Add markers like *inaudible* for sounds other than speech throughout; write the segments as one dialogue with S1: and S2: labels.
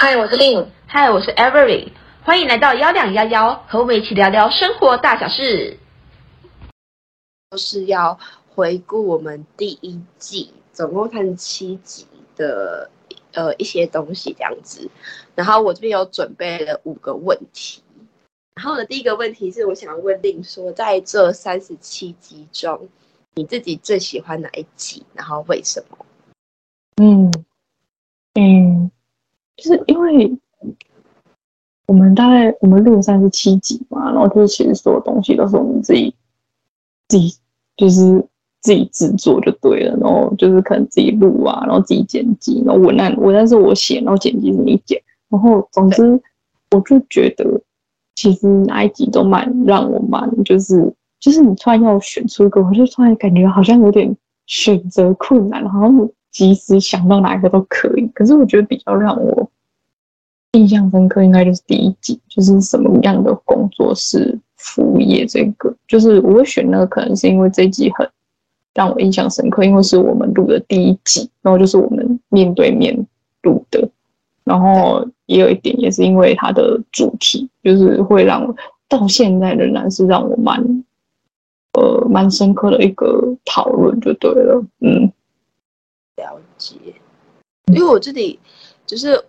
S1: 嗨，我是 Lin。
S2: 嗨，我是 Avery。欢迎来到幺两幺幺，和我们一起聊聊生活大小事。
S3: 都是要回顾我们第一季，总共看七集的呃一些东西这样子。然后我这边有准备了五个问题。然后呢，第一个问题是我想要问 Lin 说，在这三十七集中，你自己最喜欢哪一集？然后为什么？
S4: 嗯嗯，就是因为我们大概我们录了三十七集嘛，然后就是其实所有东西都是我们自己自己就是自己制作就对了，然后就是可能自己录啊，然后自己剪辑，然后文案文案是我写，然后剪辑是你剪，然后总之我就觉得。其实哪一集都蛮让我蛮，就是就是你突然要选出一个，我就突然感觉好像有点选择困难，好像即使想到哪一个都可以。可是我觉得比较让我印象深刻，应该就是第一集，就是什么样的工作是服务业这个，就是我会选那个，可能是因为这一集很让我印象深刻，因为是我们录的第一集，然后就是我们面对面录的。然后也有一点，也是因为它的主题，就是会让我到现在仍然是让我蛮呃蛮深刻的一个讨论，就对了。嗯，
S3: 了解。因为我这里就是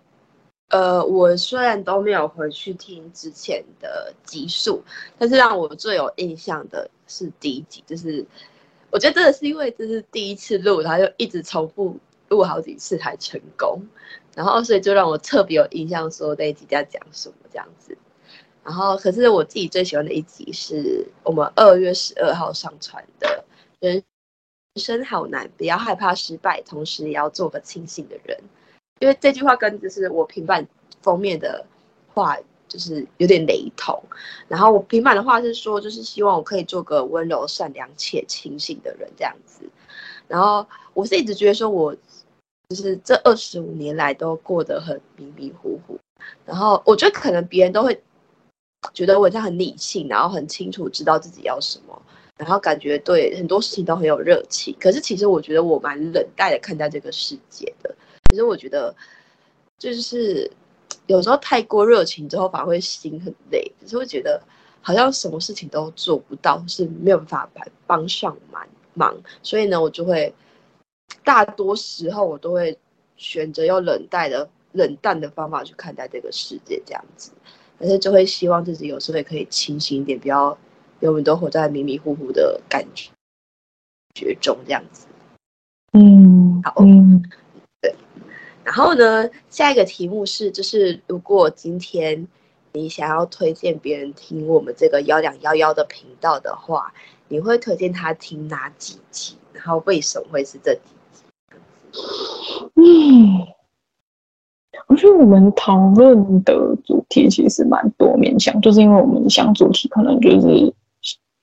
S3: 呃，我虽然都没有回去听之前的集数，但是让我最有印象的是第一集，就是我觉得真的是因为这是第一次录，然后就一直重复录好几次才成功。然后，所以就让我特别有印象，说那一集在讲什么这样子。然后，可是我自己最喜欢的一集是我们二月十二号上传的《人生好难，不要害怕失败，同时也要做个清醒的人》。因为这句话跟就是我平板封面的话就是有点雷同。然后我平板的话是说，就是希望我可以做个温柔、善良且清醒的人这样子。然后我是一直觉得说我。就是这二十五年来都过得很迷迷糊糊，然后我觉得可能别人都会觉得我这样很理性，然后很清楚知道自己要什么，然后感觉对很多事情都很有热情。可是其实我觉得我蛮冷淡的看待这个世界的。其实我觉得就是有时候太过热情之后，反而会心很累，就是会觉得好像什么事情都做不到，是没有办法帮上忙忙。所以呢，我就会。大多时候我都会选择用冷淡的冷淡的方法去看待这个世界，这样子，而且就会希望自己有时候也可以清醒一点，不要永远都活在迷迷糊糊的感觉觉中，这样子。
S4: 嗯，
S3: 好，嗯，对。然后呢，下一个题目是，就是如果今天你想要推荐别人听我们这个幺两幺幺的频道的话，你会推荐他听哪几集？然后为什么会是这几？
S4: 嗯，我觉得我们讨论的主题其实蛮多面向，就是因为我们想主题可能就是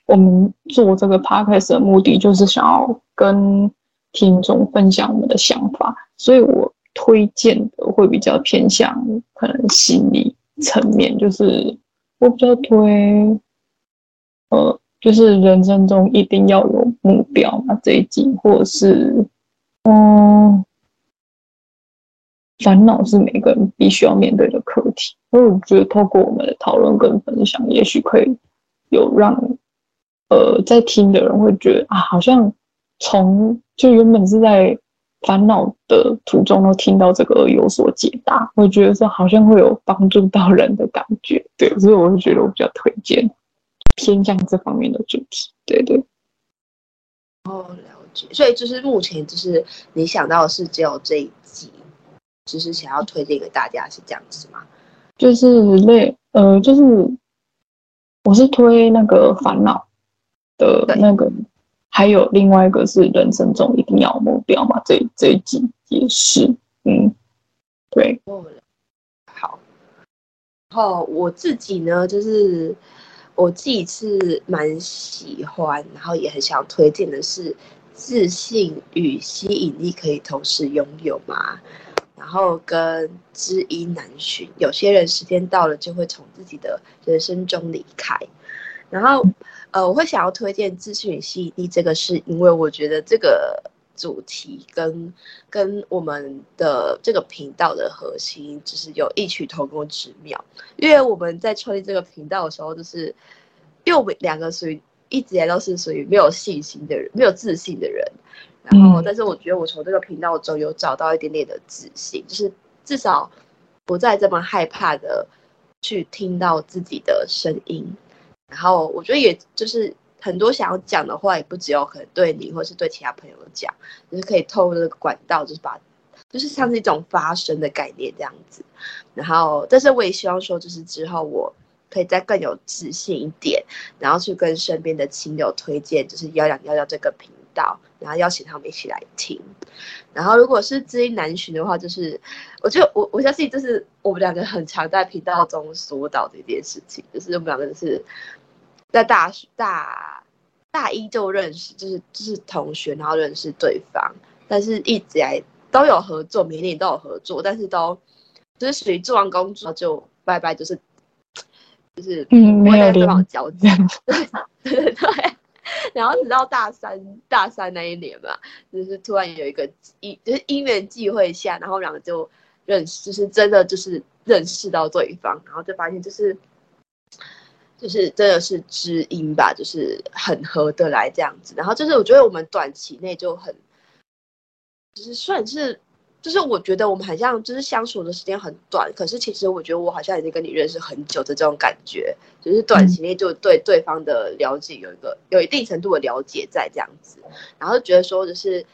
S4: 我们做这个 podcast 的目的就是想要跟听众分享我们的想法，所以我推荐的会比较偏向可能心理层面，就是我比较推，呃，就是人生中一定要有目标嘛这一集，或者是。嗯，烦恼是每个人必须要面对的课题，所以我觉得透过我们的讨论跟分享，也许可以有让呃在听的人会觉得啊，好像从就原本是在烦恼的途中都听到这个有所解答，我觉得说好像会有帮助到人的感觉，对，所以我会觉得我比较推荐偏向这方面的主题，对对。
S3: 哦。了解所以就是目前就是你想到的是只有这一集，就是想要推荐给大家是这样子吗？
S4: 就是类呃，就是我是推那个烦恼的那个，还有另外一个是人生中一定要目标嘛，这这一集也是，嗯，对。
S3: 好，然后我自己呢，就是我自己是蛮喜欢，然后也很想推荐的是。自信与吸引力可以同时拥有吗？然后跟知音难寻，有些人时间到了就会从自己的人生中离开。然后，呃，我会想要推荐资讯与吸引力这个，是因为我觉得这个主题跟跟我们的这个频道的核心，就是有异曲同工之妙。因为我们在创立这个频道的时候，就是因为我们两个属于一直以来都是属于没有信心的人，没有自信的人。然后，但是我觉得我从这个频道中有找到一点点的自信，就是至少不再这么害怕的去听到自己的声音。然后，我觉得也就是。很多想要讲的话，也不只有可能对你，或是对其他朋友讲，就是可以透过这个管道，就是把，就是像是一种发声的概念这样子。然后，但是我也希望说，就是之后我可以再更有自信一点，然后去跟身边的亲友推荐，就是幺两幺幺这个频道，然后邀请他们一起来听。然后，如果是知音难寻的话，就是我觉得我我相信，这是我们两个很常在频道中说到的一件事情，就是我们两个就是。在大学大大一就认识，就是就是同学，然后认识对方，但是一直来都有合作，每年都有合作，但是都就是属于做完工作就拜拜，就是就是嗯，没有对方交集，对 *laughs* 对 *laughs* 对。*laughs* 然后直到大三大三那一年嘛，就是突然有一个因就是因缘际会下，然后两个就认识，就是真的就是认识到对方，然后就发现就是。就是真的是知音吧，就是很合得来这样子。然后就是我觉得我们短期内就很，就是算是，就是我觉得我们好像就是相处的时间很短，可是其实我觉得我好像已经跟你认识很久的这种感觉，就是短期内就对对方的了解有一个有一定程度的了解在这样子，然后觉得说就是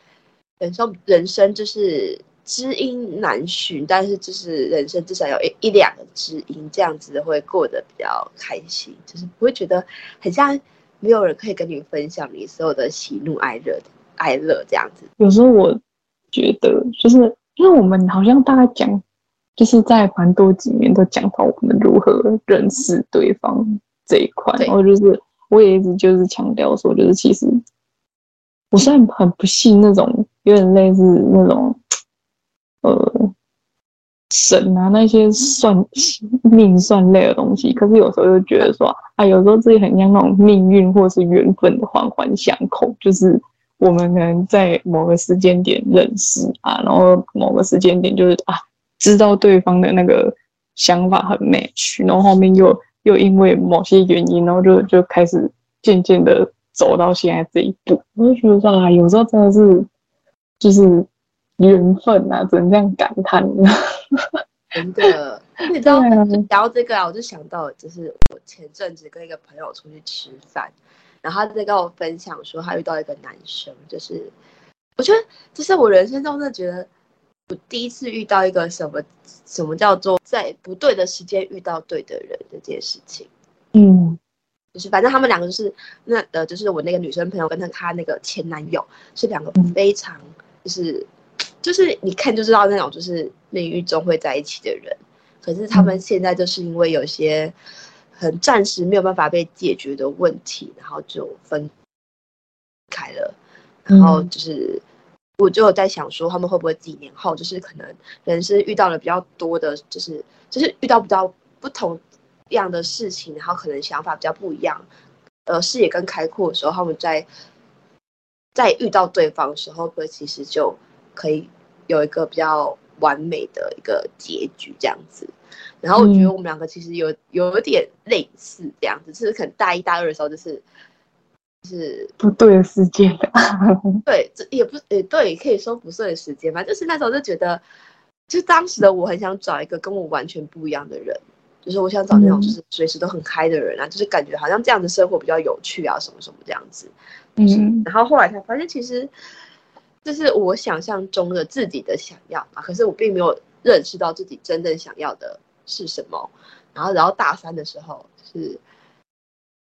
S3: 人生人生就是。知音难寻，但是就是人生至少有一一两个知音，这样子会过得比较开心，就是不会觉得很像没有人可以跟你分享你所有的喜怒哀乐，哀乐这样子。
S4: 有时候我觉得，就是因为我们好像大概讲，就是在蛮多几年都讲到我们如何认识对方这一块，然后就是我也一直就是强调说，就是其实我虽然很不信那种有点类似那种。呃，神啊，那些算命算类的东西，可是有时候又觉得说，啊，有时候自己很像那种命运或是缘分的环环相扣，就是我们可能在某个时间点认识啊，然后某个时间点就是啊，知道对方的那个想法很 match，然后后面又又因为某些原因，然后就就开始渐渐的走到现在这一步，我就觉得说啊，有时候真的是就是。缘分啊，只能这样感叹。
S3: 真的，你知道，*laughs* 聊到这个啊，我就想到，就是我前阵子跟一个朋友出去吃饭，然后他在跟我分享说，他遇到一个男生，就是我觉得这是我人生中真的觉得我第一次遇到一个什么什么叫做在不对的时间遇到对的人这件事情。嗯，就是反正他们两个就是那呃，就是我那个女生朋友跟她她那个前男友是两个非常就是。就是你看就知道那种就是命运中会在一起的人，可是他们现在就是因为有些很暂时没有办法被解决的问题，然后就分开了。然后就是我就有在想说，他们会不会几年后就是可能人生遇到了比较多的，就是就是遇到比较不同样的事情，然后可能想法比较不一样，呃，视野更开阔的时候，他们在在遇到对方的时候，会其实就。可以有一个比较完美的一个结局这样子，然后我觉得我们两个其实有有点类似这样子，就是可能大一大二的时候就是就是不对的时间，*laughs* 对，这也不也对，可以说不对的时间吧，就是那时候就觉得，就当时的我很想找一个跟我完全不一样的人，就是我想找那种就是随时都很开的人啊，就是感觉好像这样的生活比较有趣啊，什么什么这样子，嗯，然后后来才发现其实。这是我想象中的自己的想要嘛，可是我并没有认识到自己真正想要的是什么。然后，然后大三的时候是，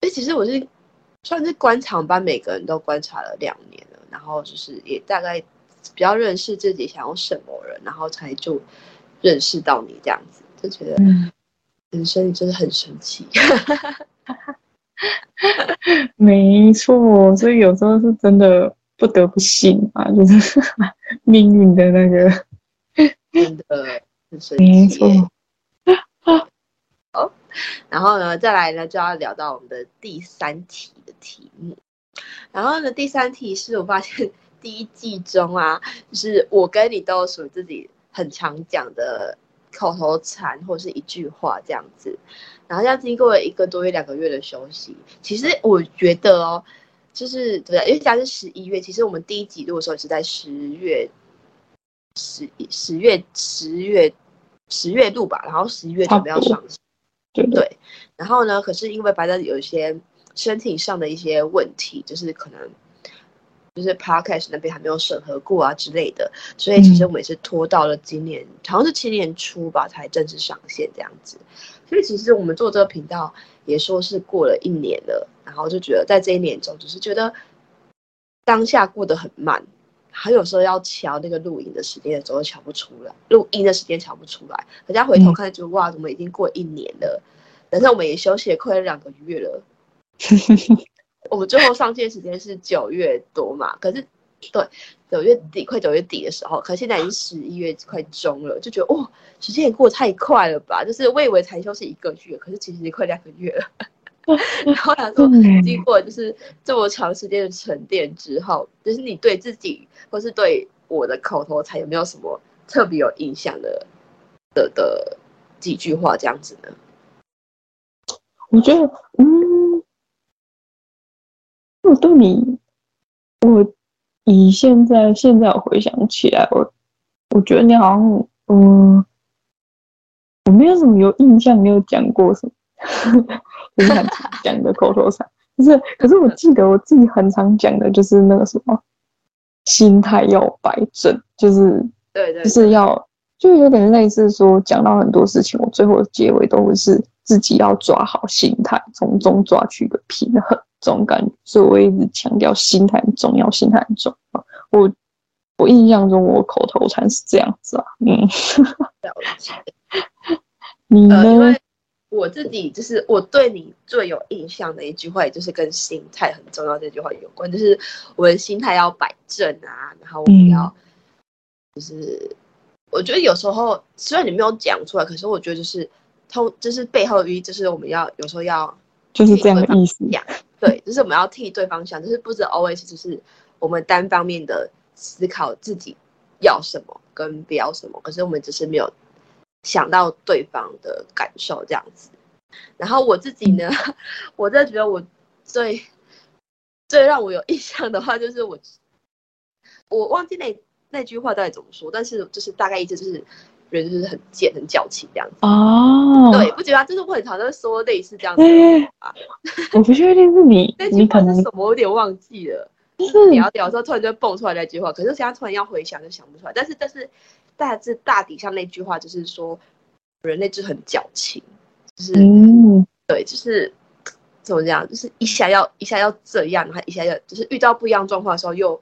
S3: 哎，其实我是算是观察班，每个人都观察了两年了，然后就是也大概比较认识自己想要什么人，然后才就认识到你这样子，就觉得人生真的很神奇。*laughs*
S4: 没错，所以有时候是真的。不得不信啊，就是 *laughs* 命运的那个，
S3: 真的很神奇。没错。好，*laughs* 然后呢，再来呢，就要聊到我们的第三题的题目。然后呢，第三题是我发现第一季中啊，*laughs* 就是我跟你都属于自己很常讲的口头禅或是一句话这样子。然后，像经过了一个多月、两个月的休息，其实我觉得哦，就是对，因为现在是十一月，其实我们第一集录的时候是在十月、十十月、十月、十月度吧，然后十一月准备要上线，对对。然后呢，可是因为白的有一些身体上的一些问题，就是可能就是 Podcast 那边还没有审核过啊之类的，所以其实我们也是拖到了今年，嗯、好像是今年初吧才正式上线这样子。所以其实我们做这个频道也说是过了一年了，然后就觉得在这一年中，只是觉得当下过得很慢，还有时候要瞧那个录音的时间的时候乔不出来，录音的时间瞧不出来，人家回头看就哇，怎么已经过一年了？但是我们也休息了快两个月了，*laughs* 我们最后上线时间是九月多嘛，可是。对，九月底快九月底的时候，可现在已经十一月快中了，就觉得哇，时间也过得太快了吧？就是我以为才休息一个月，可是其实也快两个月了。*laughs* 然后他说，经过就是这么长时间的沉淀之后，就是你对自己或是对我的口头禅有没有什么特别有印象的的的几句话这样子呢？
S4: 我觉得，嗯，我对你，我。以现在现在我回想起来，我我觉得你好像，嗯，我没有什么有印象，没有讲过什么，很想讲的口头禅，*laughs* 可是，可是我记得我自己很常讲的就是那个什么，心态要摆正，就是，
S3: 对对，
S4: 就是要，就有点类似说，讲到很多事情，我最后的结尾都会是自己要抓好心态，从中抓取一个平衡。这种感觉，所以我一直强调心态很重要，心态很重要。我我印象中，我口头禅是这样子啊，嗯，了解。*laughs* 你呢？
S3: 我自己就是我对你最有印象的一句话，也就是跟心态很重要这句话有关，就是我的心态要摆正啊，然后我们要，就是、嗯、我觉得有时候虽然你没有讲出来，可是我觉得就是通，就是背后寓意，就是我们要有时候要
S4: 就是这样的意思。
S3: 对，就是我们要替对方想，就是不止 always 就是我们单方面的思考自己要什么跟不要什么，可是我们只是没有想到对方的感受这样子。然后我自己呢，*laughs* 我真的觉得我最最让我有印象的话，就是我我忘记那那句话到底怎么说，但是就是大概意思就是。人就是很贱、很矫情这样子
S4: 哦，
S3: 对，不觉得啊？就是我很常在说类似这样子的话。
S4: 我不确定是你，
S3: 那句话是什么？我有点忘记了。就是聊聊的时候，突然就蹦出来那句话，可是现在突然要回想，就想不出来。但是，但是大致大底上那句话就是说，人类就很矫情，就是、嗯、对，就是怎么讲？就是一下要一下要这样，然后一下要就是遇到不一样状况的时候又。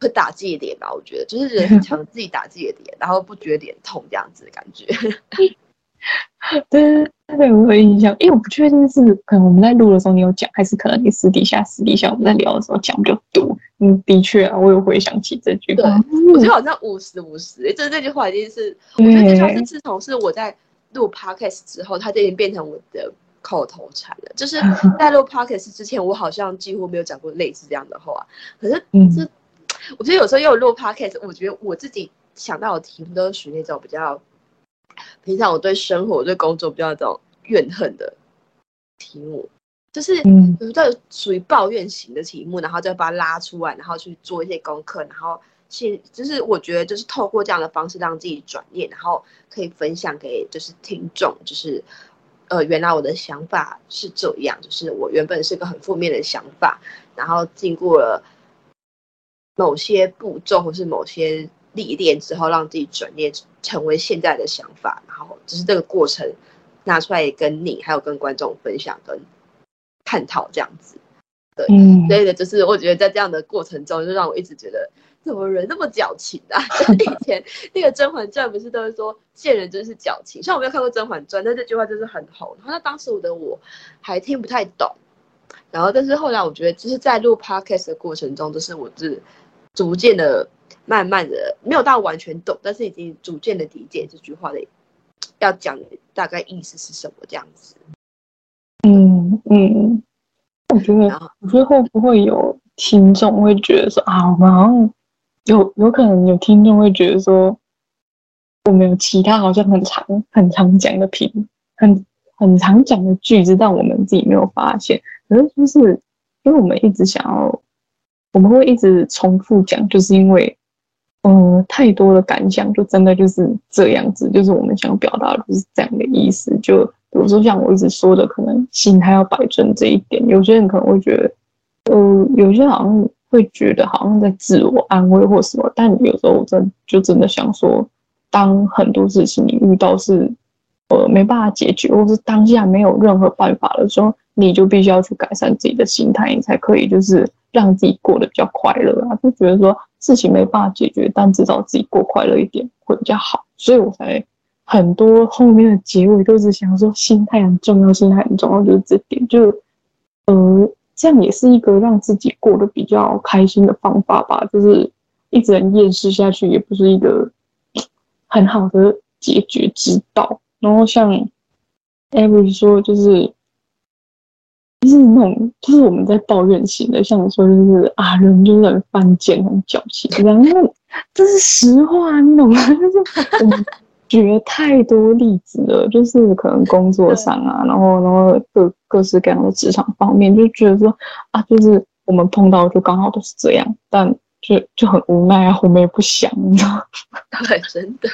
S3: 会打自己的脸吧？我觉得就是人很强自己打自己的脸，然后不觉得脸痛这样子的感觉。*laughs* *laughs*
S4: 对，对，我有印象，因为我不确定是可能我们在录的时候你有讲，还是可能你私底下私底下我们在聊的时候讲比较多。嗯，的确啊，我有回想起这句话。
S3: 对，我觉得好像五十五十。诶，这这句话已经是，我觉得这句话是自从是我在录 podcast 之后，它就已经变成我的口头禅了。就是 *laughs* 在录 podcast 之前，我好像几乎没有讲过类似这样的话。可是，嗯。我觉得有时候又有录 podcast，我觉得我自己想到的题目都是属于那种比较平常我对生活、对工作比较这种怨恨的题目，就是嗯，就属于抱怨型的题目，然后再把它拉出来，然后去做一些功课，然后去就是我觉得就是透过这样的方式让自己转念，然后可以分享给就是听众，就是呃，原来我的想法是这样，就是我原本是个很负面的想法，然后经过了。某些步骤或是某些历练之后，让自己转念成为现在的想法，然后只是这个过程拿出来跟你还有跟观众分享跟探讨这样子，对，嗯，所以的就是我觉得在这样的过程中，就让我一直觉得怎么人那么矫情啊？*laughs* 以前那个《甄嬛传》不是都是说见人真是矫情，虽然我没有看过《甄嬛传》，但这句话就是很红。然后那当时我的我还听不太懂，然后但是后来我觉得就是在录 podcast 的过程中，就是我是。逐渐的、慢慢的，没有到完全懂，但是已经逐渐的理解这句话的要讲的大概意思是什么这样子。
S4: 嗯嗯，我觉得，我觉得会不会有听众会觉得说啊，我们好像有有可能有听众会觉得说，我们有其他好像很常很常讲的品，很很常讲的句子，但我们自己没有发现。可是就是因为我们一直想要，我们会一直重复讲，就是因为，嗯、太多的感想，就真的就是这样子，就是我们想表达的就是这样的意思。就比如说像我一直说的，可能心态要摆正这一点，有些人可能会觉得，呃，有些好像。会觉得好像在自我安慰或什么，但有时候我真就真的想说，当很多事情你遇到是呃没办法解决，或是当下没有任何办法的时候，你就必须要去改善自己的心态，你才可以就是让自己过得比较快乐啊。就觉得说事情没办法解决，但至少自己过快乐一点会比较好，所以我才很多后面的结尾都是想说心态很重要，心态很重要，就是这点就呃。这样也是一个让自己过得比较开心的方法吧。就是一直很厌世下去，也不是一个很好的解决之道。然后像 Every 说，就是就是那种，就是我们在抱怨型的，像你说就是啊，人就是很犯贱、很矫情这样。因为这是实话，你懂吗？就是我们。举了太多例子了，就是可能工作上啊，然后然后各各式各样的职场方面，就觉得说啊，就是我们碰到就刚好都是这样，但就就很无奈啊，我们也不想，你知道吗？
S3: 对，真的，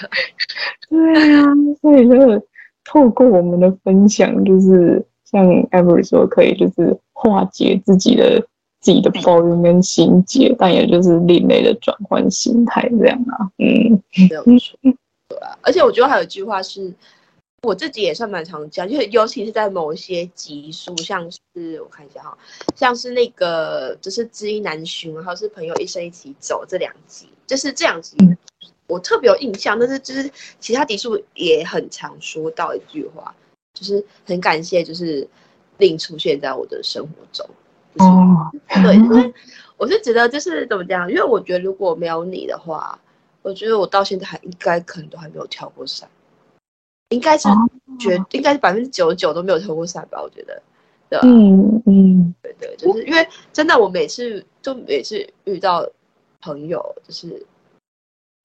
S4: 对啊，所以就是 *laughs* 透过我们的分享，就是像 Avery 说，可以就是化解自己的自己的抱怨跟心结，但也就是另类的转换心态这样啊，嗯，
S3: 没有错。对啊，而且我觉得还有一句话是，我自己也算蛮常讲，就是尤其是在某一些集数，像是我看一下哈，像是那个就是知音难寻，然后是朋友一生一起走这两集，就是这两集我特别有印象，但是就是其他集数也很常说到一句话，就是很感谢，就是令出现在我的生活中。哦、就是，对，因为我是觉得就是怎么讲，因为我觉得如果没有你的话。我觉得我到现在还应该可能都还没有跳过伞，应该是绝、oh. 应该是百分之九十九都没有跳过伞吧？我觉得，对吧？
S4: 嗯嗯，
S3: 对对，就是因为真的，我每次就每次遇到朋友，就是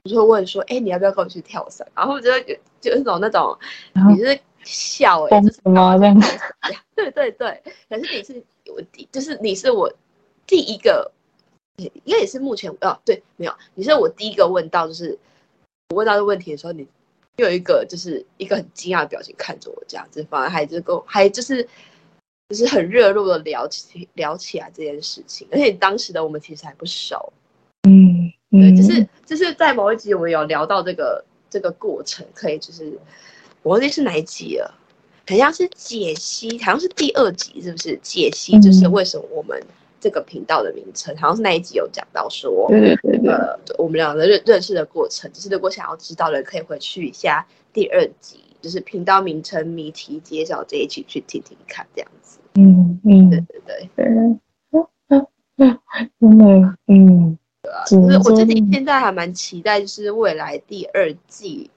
S3: 我就会问说：“哎、欸，你要不要跟我去跳伞？”然后我觉得就就那种那种，你是笑哎、欸，就是什么这样？*laughs* 对对对，可是你是我第，就是你是我第一个。应该也是目前哦，对，没有，你是我第一个问到，就是我问到这个问题的时候，你又有一个就是一个很惊讶的表情看着我，这样子，反而还是够，还就是就是很热络的聊起聊起来这件事情，而且当时的我们其实还不熟，
S4: 嗯，嗯
S3: 对，就是就是在某一集我们有聊到这个这个过程，可以就是我忘记是哪一集了，好像是解析，好像是第二集，是不是解析？就是为什么我们。这个频道的名称好像是那一集有讲到说，
S4: 对对对，对，
S3: 呃，我们两个认认识的过程，就是如果想要知道的，可以回去一下第二集，就是频道名称谜题揭晓这一集去听听看，这样子。
S4: 嗯嗯，
S3: 对对对
S4: 对，嗯嗯嗯，真的，嗯，
S3: 对啊，就是我自己现在还蛮期待，就是未来第二季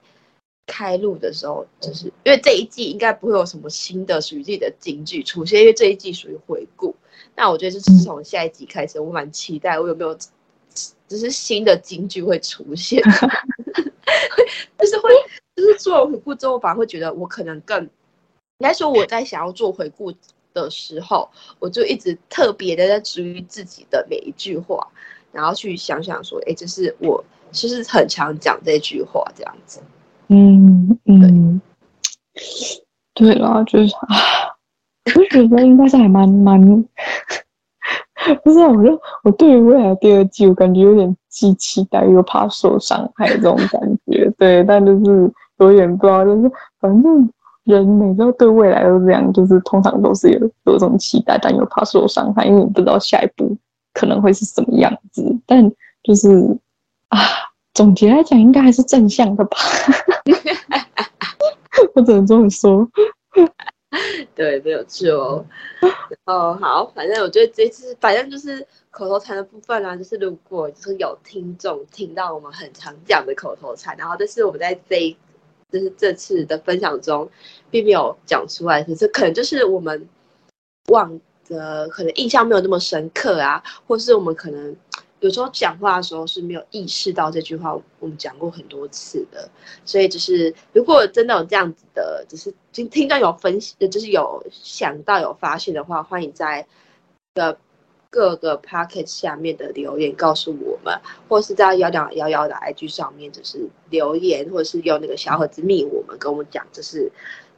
S3: 开录的时候，就是因为这一季应该不会有什么新的属于自己的金句出现，因为这一季属于回顾。那我觉得就是从下一集开始，我蛮期待我有没有，就是新的金句会出现，*laughs* 就是会，就是做完回顾之后，反而会觉得我可能更，应该说我在想要做回顾的时候，我就一直特别的在注意自己的每一句话，然后去想想说，哎，这是我其实很常讲这句话这样子。
S4: 嗯嗯，对了，就是啊。我觉得应该是还蛮蛮，*laughs* 不知道，我就我对于未来第二季，我感觉有点既期待又怕受伤害这种感觉。对，但就是有点不知道，就是反正人每次对未来都这样，就是通常都是有有种期待，但又怕受伤害，因为你不知道下一步可能会是什么样子。但就是啊，总结来讲，应该还是正向的吧。*laughs* 我只能这么说。*laughs*
S3: 对，没有错哦。哦，好，反正我觉得这次，反正就是口头禅的部分啊，就是如果就是有听众听到我们很常讲的口头禅，然后但是我们在这一，就是这次的分享中，并没有讲出来，可是可能就是我们忘的，可能印象没有那么深刻啊，或是我们可能有时候讲话的时候是没有意识到这句话，我们讲过很多次的，所以就是如果真的有这样子的，就是听听到有分析，就是有想到有发现的话，欢迎在的各个 pocket 下面的留言告诉我们，或是在幺两幺幺的 IG 上面就是留言，或者是用那个小盒子密我们跟我们讲，就是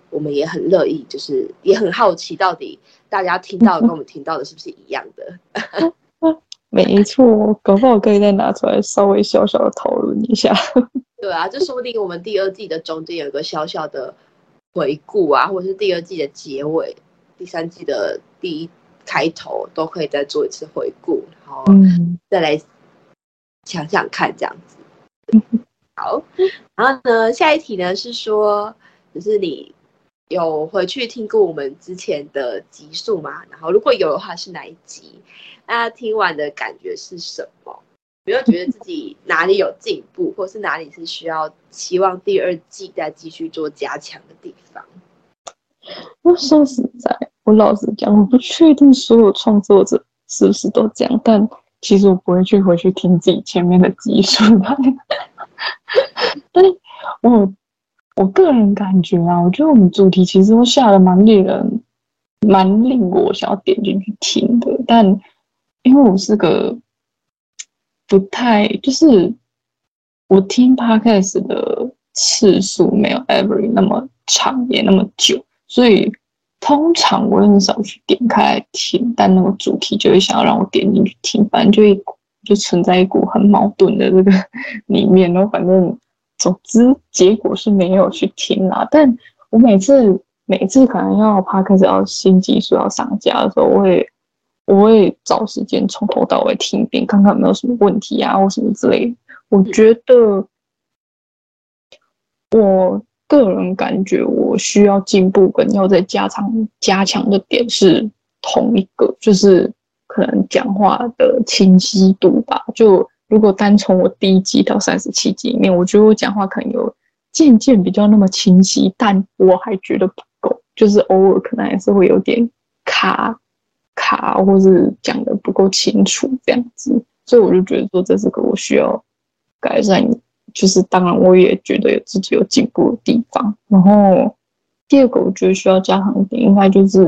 S3: 我们也很乐意，就是也很好奇，到底大家听到跟我们听到的是不是一样的。*laughs*
S4: 没错，搞不好可以再拿出来稍微小小的讨论一下。*laughs*
S3: 对啊，这说不定我们第二季的中间有一个小小的回顾啊，或者是第二季的结尾、第三季的第一开头，都可以再做一次回顾，然后再来想想看这样子。*laughs* 嗯、好，然后呢，下一题呢是说，就是你有回去听过我们之前的集数吗？然后如果有的话，是哪一集？大家听完的感觉是什么？有没有觉得自己哪里有进步，*laughs* 或是哪里是需要期望第二季再继续做加强的地方？
S4: 我说实在，我老实讲，我不确定所有创作者是不是都这样，但其实我不会去回去听自己前面的集数。*laughs* 但我我个人感觉啊，我觉得我们主题其实都下的蛮令人、蛮令我想要点进去听的，但。因为我是个不太，就是我听 podcast 的次数没有 every 那么长也那么久，所以通常我很少去点开来听，但那个主题就会想要让我点进去听，反正就一就存在一股很矛盾的这个 *laughs* 里面，然后反正总之结果是没有去听啦。但我每次每次可能要 podcast 要新技术要上架的时候，我会。我会找时间从头到尾听一遍，看看有没有什么问题啊，或什么之类的。我觉得，我个人感觉我需要进步跟要再加强加强的点是同一个，就是可能讲话的清晰度吧。就如果单从我第一集到三十七集里面，我觉得我讲话可能有渐渐比较那么清晰，但我还觉得不够，就是偶尔可能还是会有点卡。卡，或是讲得不够清楚这样子，所以我就觉得说这是个我需要改善，就是当然我也觉得有自己有进步的地方。然后第二个我觉得需要加强一点，应该就是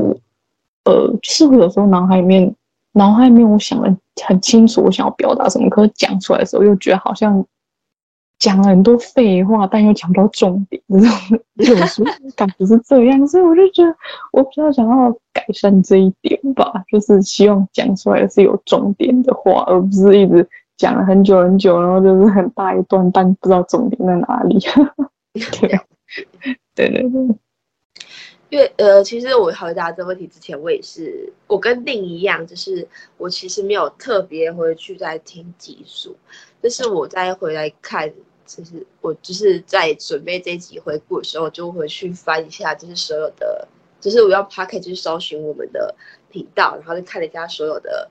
S4: 呃，是不是有时候脑海里面脑海里面我想的很清楚，我想要表达什么，可是讲出来的时候又觉得好像。讲了很多废话，但又讲不到重点，这种有时候感觉是这样，所以我就觉得我比较想要改善这一点吧，就是希望讲出来是有重点的话，而不是一直讲了很久很久，然后就是很大一段，但不知道重点在哪里。*laughs* 对，对对对。
S3: 因为呃，其实我回答这个问题之前，我也是我跟另一样，就是我其实没有特别回去再听集数，就是我再回来看。就是我就是在准备这一集回顾的时候，就回去翻一下，就是所有的，就是我要 Podcast 就是搜寻我们的频道，然后就看了一下所有的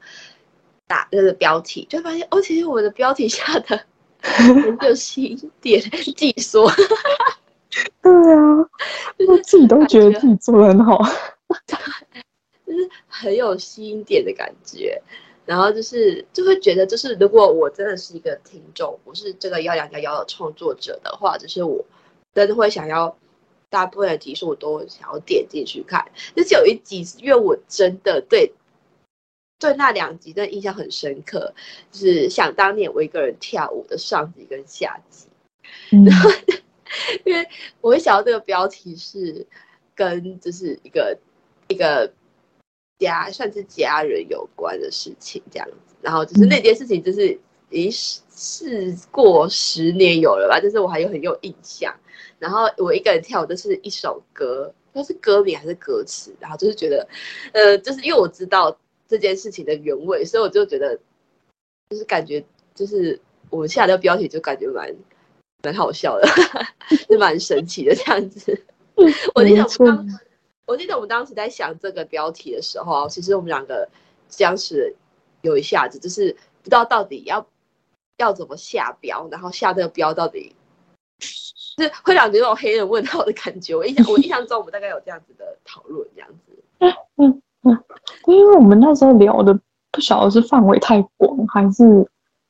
S3: 打那个标题，就发现哦，其实我的标题下的很有新点 *laughs* 技术。
S4: 对啊，我自己都觉得自己做的很好，*laughs*
S3: 就是很有吸引点的感觉。然后就是就会觉得，就是如果我真的是一个听众，我是这个幺两幺幺的创作者的话，就是我真的会想要大部分的集数我都想要点进去看。就是有一集，因为我真的对对那两集的印象很深刻，就是想当年我一个人跳舞的上集跟下集。然后因为我会想到这个标题是跟就是一个一个。家算是家人有关的事情这样子，然后就是那件事情，就是已经事过十年有了吧，就是我还有很有印象。然后我一个人跳的是一首歌，那是歌名还是歌词？然后就是觉得，呃，就是因为我知道这件事情的原委，所以我就觉得，就是感觉就是我们下的标题就感觉蛮蛮好笑的，*laughs* 就蛮神奇的这样子。*laughs* 我那种。我记得我们当时在想这个标题的时候，其实我们两个僵持有一下子，就是不知道到底要要怎么下标，然后下这个标到底，是会让你有种黑人问号的感觉。我印象我印象中，我们大概有这样子的讨论，这样子。*laughs*
S4: 嗯嗯，因为我们那时候聊的不晓得是范围太广，还是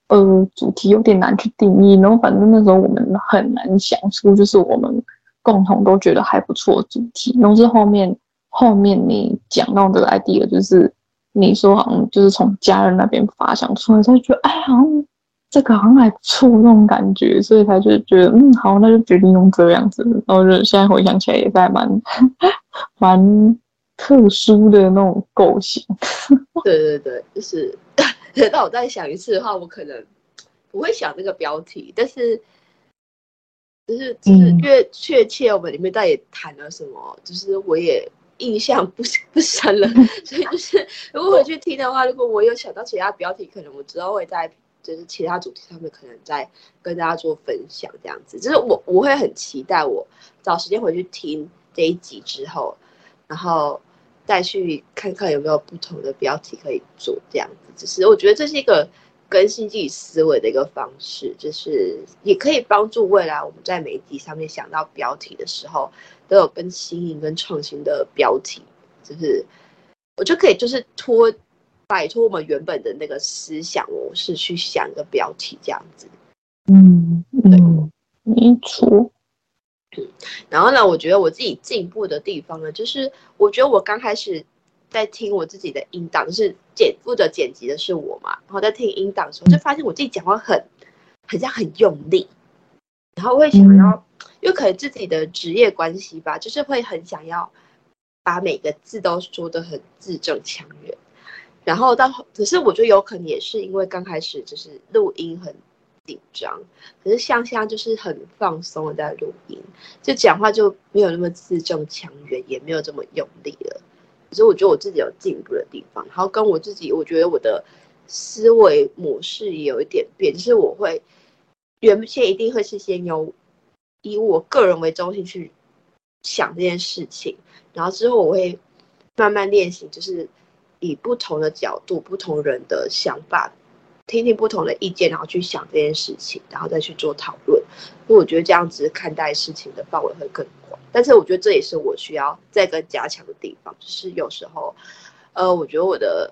S4: 呃，主题有点难去定义。然后反正那时候我们很难想出，就是我们共同都觉得还不错主题。然后是后面后面你讲到这个 idea，就是你说好像就是从家人那边发想出来，才觉得哎，好像这个好像还不错那种感觉，所以他就觉得嗯好，那就决定用这样子。然后就现在回想起来也是还蛮 *laughs* 蛮。特殊的那种构型，
S3: 对对对，就是，等我再想一次的话，我可能不会想这个标题，但是，就是就是越确切，我们里面到底谈了什么，嗯、就是我也印象不不深了，*laughs* 所以就是如果回去听的话，如果我有想到其他标题，可能我之后会在就是其他主题上面，可能再跟大家做分享，这样子，就是我我会很期待我找时间回去听这一集之后。然后再去看看有没有不同的标题可以做，这样子。只是我觉得这是一个更新自己思维的一个方式，就是也可以帮助未来我们在媒体上面想到标题的时候，都有更新颖、跟创新的标题。就是我就可以就是脱摆脱我们原本的那个思想模式去想一个标题，这样子。
S4: 嗯嗯，没错。
S3: 嗯，然后呢，我觉得我自己进步的地方呢，就是我觉得我刚开始在听我自己的音档，就是剪负责剪辑的是我嘛，然后在听音档的时候，就发现我自己讲话很很像很用力，然后会想要，因为可能自己的职业关系吧，就是会很想要把每个字都说的很字正腔圆，然后到可是我觉得有可能也是因为刚开始就是录音很。紧张，可是香香就是很放松的在录音，就讲话就没有那么字正腔圆，也没有这么用力了。可是我觉得我自己有进步的地方，然后跟我自己，我觉得我的思维模式也有一点变，就是我会原先一定会是先由以我个人为中心去想这件事情，然后之后我会慢慢练习，就是以不同的角度、不同人的想法。听听不同的意见，然后去想这件事情，然后再去做讨论。因为我觉得这样子看待事情的范围会更广。但是我觉得这也是我需要再更加强的地方，就是有时候，呃，我觉得我的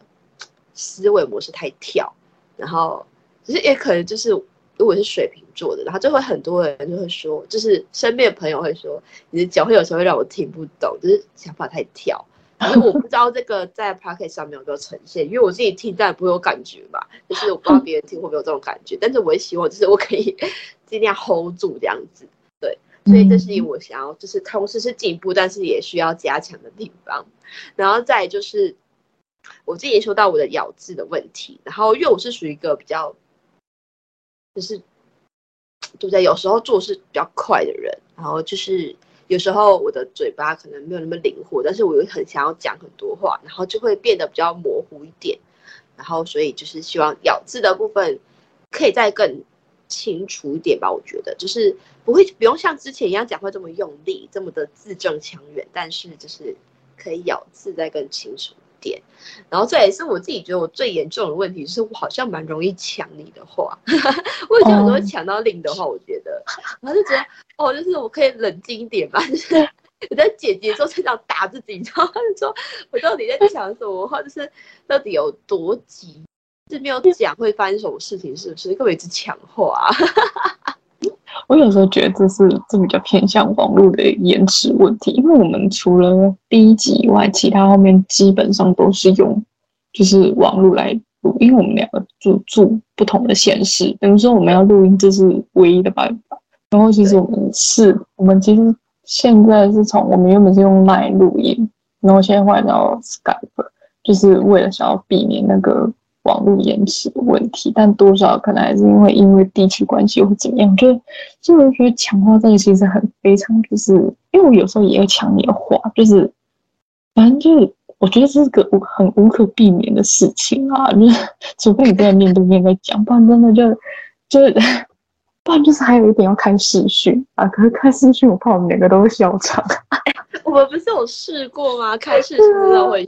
S3: 思维模式太跳，然后其实也可能就是如果是水瓶座的，然后就会很多人就会说，就是身边的朋友会说，你的脚会有时候会让我听不懂，就是想法太跳。因为我不知道这个在 p o c k e t 上面有没有呈现，因为我自己听当然不会有感觉吧，就是我不知道别人听会不会有这种感觉，但是我也希望就是我可以 *laughs* 尽量 hold 住这样子，对，所以这是我想要就是同时是进步，但是也需要加强的地方。然后再就是我自己也说到我的咬字的问题，然后因为我是属于一个比较就是对不对？有时候做事比较快的人，然后就是。有时候我的嘴巴可能没有那么灵活，但是我又很想要讲很多话，然后就会变得比较模糊一点。然后所以就是希望咬字的部分可以再更清楚一点吧。我觉得就是不会不用像之前一样讲话这么用力，这么的字正腔圆，但是就是可以咬字再更清楚。点，然后这也是我自己觉得我最严重的问题，就是我好像蛮容易抢你的话，*laughs* 我以前很多抢到令的话，我觉得，然后就觉得哦，就是我可以冷静一点吧，就是我在姐姐的时候经常打自己，然后就说我到底在抢什么话，就是到底有多急，是没有讲会发生什么事情，是不是？根本一直抢话。
S4: 我有时候觉得这是这比较偏向网络的延迟问题，因为我们除了第一集以外，其他后面基本上都是用就是网络来录，因为我们两个住住不同的县市，等于说我们要录音，这是唯一的办法。然后其实我们是，我们其实现在是从我们原本是用 Line 录音，然后现在换到 Skype，就是为了想要避免那个。网络延迟的问题，但多少可能还是因为因为地区关系或怎么样，就就是觉得强化这个其实很非常，就是因为我有时候也要抢你的话，就是反正就是我觉得这是个无很无可避免的事情啊，就是除非你在面对面在讲，不然真的就就是不然就是还有一点要看视讯啊，可是看视讯我怕我们两个都会笑场。
S3: 我们不是有试过吗？开视讯真的会。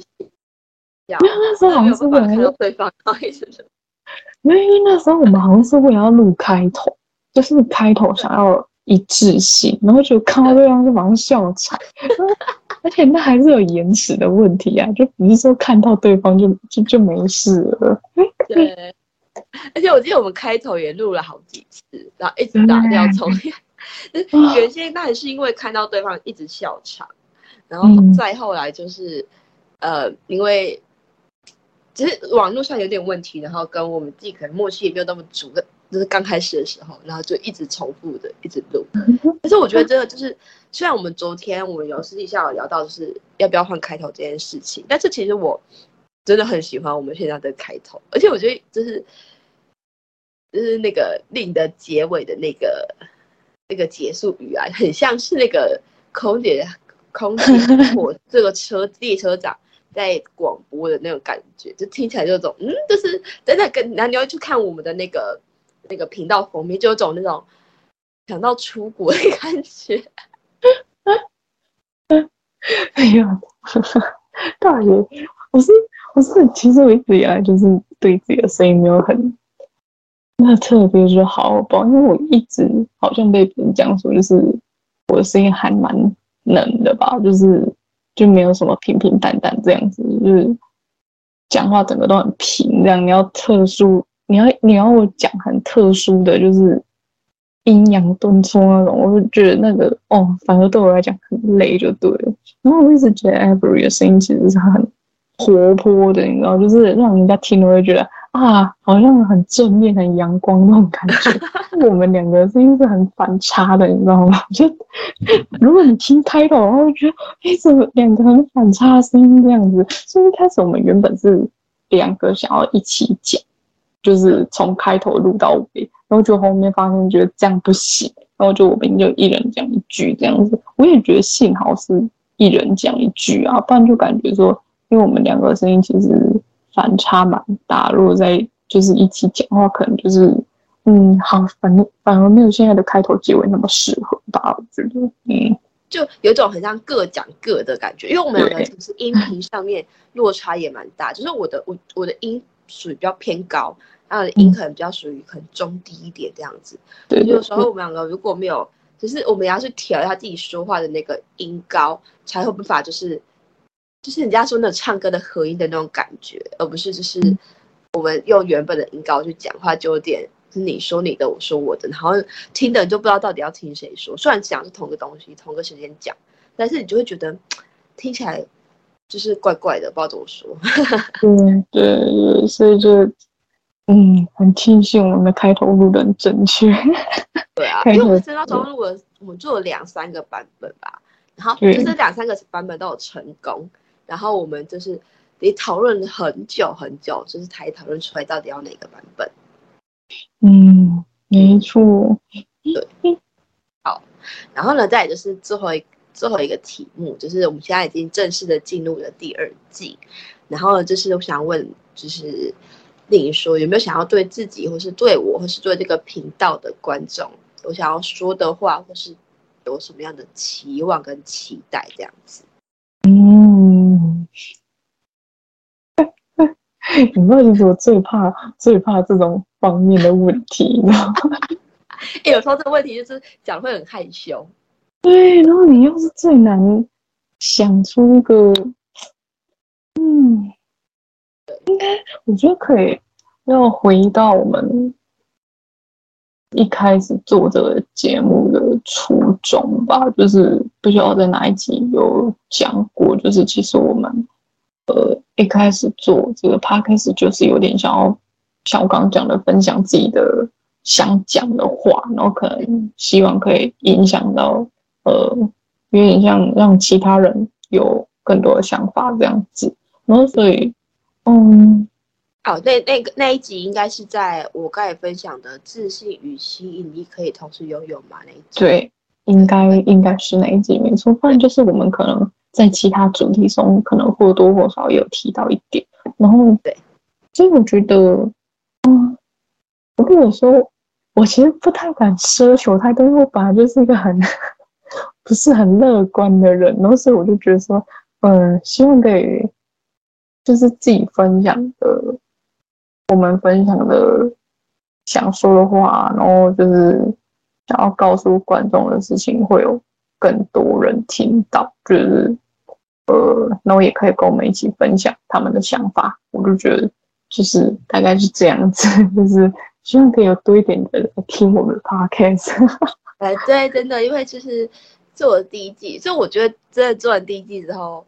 S4: 因为那时候好像是为了要
S3: 对方，
S4: 因为那时候我们好像是为了要录开头，就是开头想要一致性，然后就看到对方就马上笑场，而且那还是有延迟的问题啊，就不是说看到对方就就就没事了。
S3: 对，而且我记得我们开头也录了好几次，然后一直打掉重练。*laughs* 原先那也是因为看到对方一直笑场，然后再后来就是，嗯、呃，因为只是网络上有点问题，然后跟我们自己可能默契也没有那么足的，就是刚开始的时候，然后就一直重复的一直录。可是我觉得这个就是，虽然我们昨天我们有私底下有聊到，就是要不要换开头这件事情，但是其实我真的很喜欢我们现在的开头，而且我觉得就是就是那个令的结尾的那个。那个结束语啊，很像是那个空姐、空姐 *laughs* 我这个车列车长在广播的那种感觉，就听起来就种嗯，就是真的跟，然后你要去看我们的那个那个频道封面，就有种那种想到出国的感觉。
S4: 哎呀，大爷，我是我是，其实我一直以来就是对自己的声音没有很。那特别就好吧，因为我一直好像被别人讲说，就是我的声音还蛮冷的吧，就是就没有什么平平淡淡这样子，就是讲话整个都很平这样。你要特殊，你要你要我讲很特殊的就是阴阳顿挫那种，我就觉得那个哦，反而对我来讲很累就对了。然后我一直觉得 Avery 的声音其实是很活泼的，你知道，就是让人家听了会觉得。啊，好像很正面、很阳光那种感觉。*laughs* 我们两个声音是很反差的，你知道吗？*laughs* 就如果你听开头，然后觉得，哎，怎么两个很反差的声音这样子？所以一开始我们原本是两个想要一起讲，就是从开头录到尾，然后就后面发现觉得这样不行，然后就我们就一人讲一句这样子。我也觉得幸好是一人讲一句啊，不然就感觉说，因为我们两个声音其实。反差蛮大，如果在就是一起讲话，可能就是嗯，好，反正反而没有现在的开头结尾那么适合吧，我觉得，嗯，
S3: 就有一种很像各讲各的感觉，因为我们两个其实音频上面落差也蛮大，就是我的我我的音属于比较偏高，然后音可能比较属于很中低一点这样子，对，有时候我们两个如果没有，就是我们要去调一下自己说话的那个音高，才会有办法就是。就是人家说那唱歌的合音的那种感觉，而不是就是我们用原本的音高去讲话，就有点是你说你的，我说我的，然后听的人就不知道到底要听谁说。虽然讲是同个东西，同个时间讲，但是你就会觉得听起来就是怪怪的，不知道怎么说。*laughs*
S4: 嗯，对对，所以就嗯，很庆幸我们的开头录的很正确。
S3: 对啊，*laughs* 因为我们真的从录了，我们做了两三个版本吧，然后就是两三个版本都有成功。然后我们就是得讨论很久很久，就是才讨论出来到底要哪个版本。
S4: 嗯，没错。
S3: 对，好。然后呢，再就是最后一最后一个题目，就是我们现在已经正式的进入了第二季。然后呢，就是我想问，就是令你说有没有想要对自己，或是对我，或是对这个频道的观众，我想要说的话，或是有什么样的期望跟期待这样子？
S4: 嗯，你知道，其实我最怕、最怕这种方面的问题，你知道吗？
S3: 欸、有时候这个问题就是讲会很害羞。
S4: 对，然后你又是最难想出一个，嗯，应该我觉得可以要回到我们。一开始做这个节目的初衷吧，就是不知道在哪一集有讲过，就是其实我们呃一开始做这个 podcast 就是有点想要像我刚刚讲的，分享自己的想讲的话，然后可能希望可以影响到呃有点像让其他人有更多的想法这样子，然后所以嗯。
S3: 哦，那那个那一集应该是在我刚才分享的自信与吸引力可以同时拥有嘛？那一集
S4: 对，应该应该是哪一集没错。不然就是我们可能在其他主题中可能或多或少有提到一点。然后对，所以我觉得，嗯，如果说我其实不太敢奢求太多，因为我本来就是一个很 *laughs* 不是很乐观的人，然后所以我就觉得说，嗯，希望可以就是自己分享的。我们分享的想说的话，然后就是想要告诉观众的事情，会有更多人听到，就是呃，然后也可以跟我们一起分享他们的想法。我就觉得，就是大概是这样子，*laughs* 就是希望可以有多一点的人听我们的 podcast。*laughs*
S3: 哎，对，真的，因为就是做了第一季，所以我觉得真的做完第一季之后，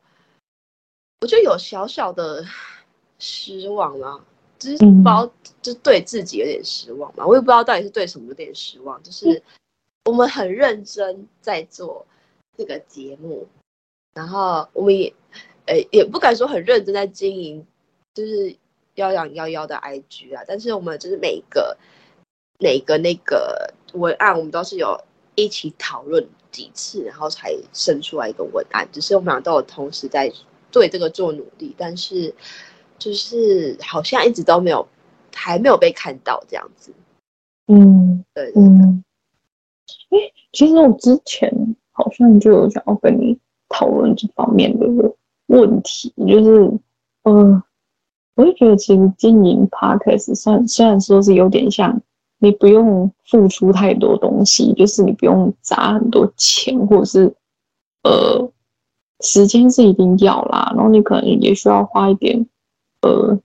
S3: 我就有小小的失望啦，就是不知道，就对自己有点失望嘛。我也不知道到底是对什么有点失望，就是我们很认真在做这个节目，然后我们也。呃，也不敢说很认真在经营，就是幺两幺幺的 IG 啊，但是我们就是每个每个那个文案，我们都是有一起讨论几次，然后才生出来一个文案。只是我们俩都有同时在对这个做努力，但是就是好像一直都没有，还没有被看到这样子。
S4: 嗯，对，嗯，哎，其实我之前好像就有想要跟你讨论这方面的。问题就是，嗯、呃，我就觉得其实经营 podcast 算虽然说是有点像，你不用付出太多东西，就是你不用砸很多钱，或者是呃，时间是一定要啦，然后你可能也需要花一点呃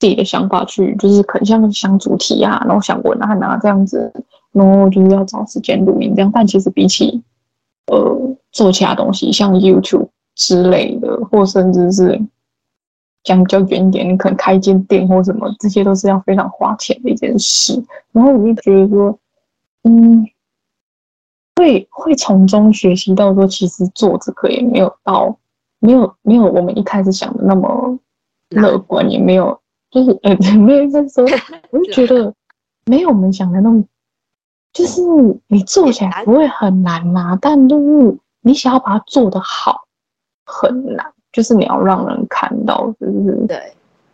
S4: 自己的想法去，就是可能像想主题啊，然后想文案啊这样子，然后就是要找时间录音这样，但其实比起呃做其他东西，像 YouTube。之类的，或甚至是讲比较远一点，你可能开一间店或什么，这些都是要非常花钱的一件事。然后我就觉得说，嗯，会会从中学习到说，其实做这个也没有到，没有没有我们一开始想的那么乐观，也没有就是呃 *laughs* 没有在说，*laughs* 我就觉得没有我们想的那么，就是你做起来不会很难呐，但就是你想要把它做得好。很难，就是你要让人看到，就是对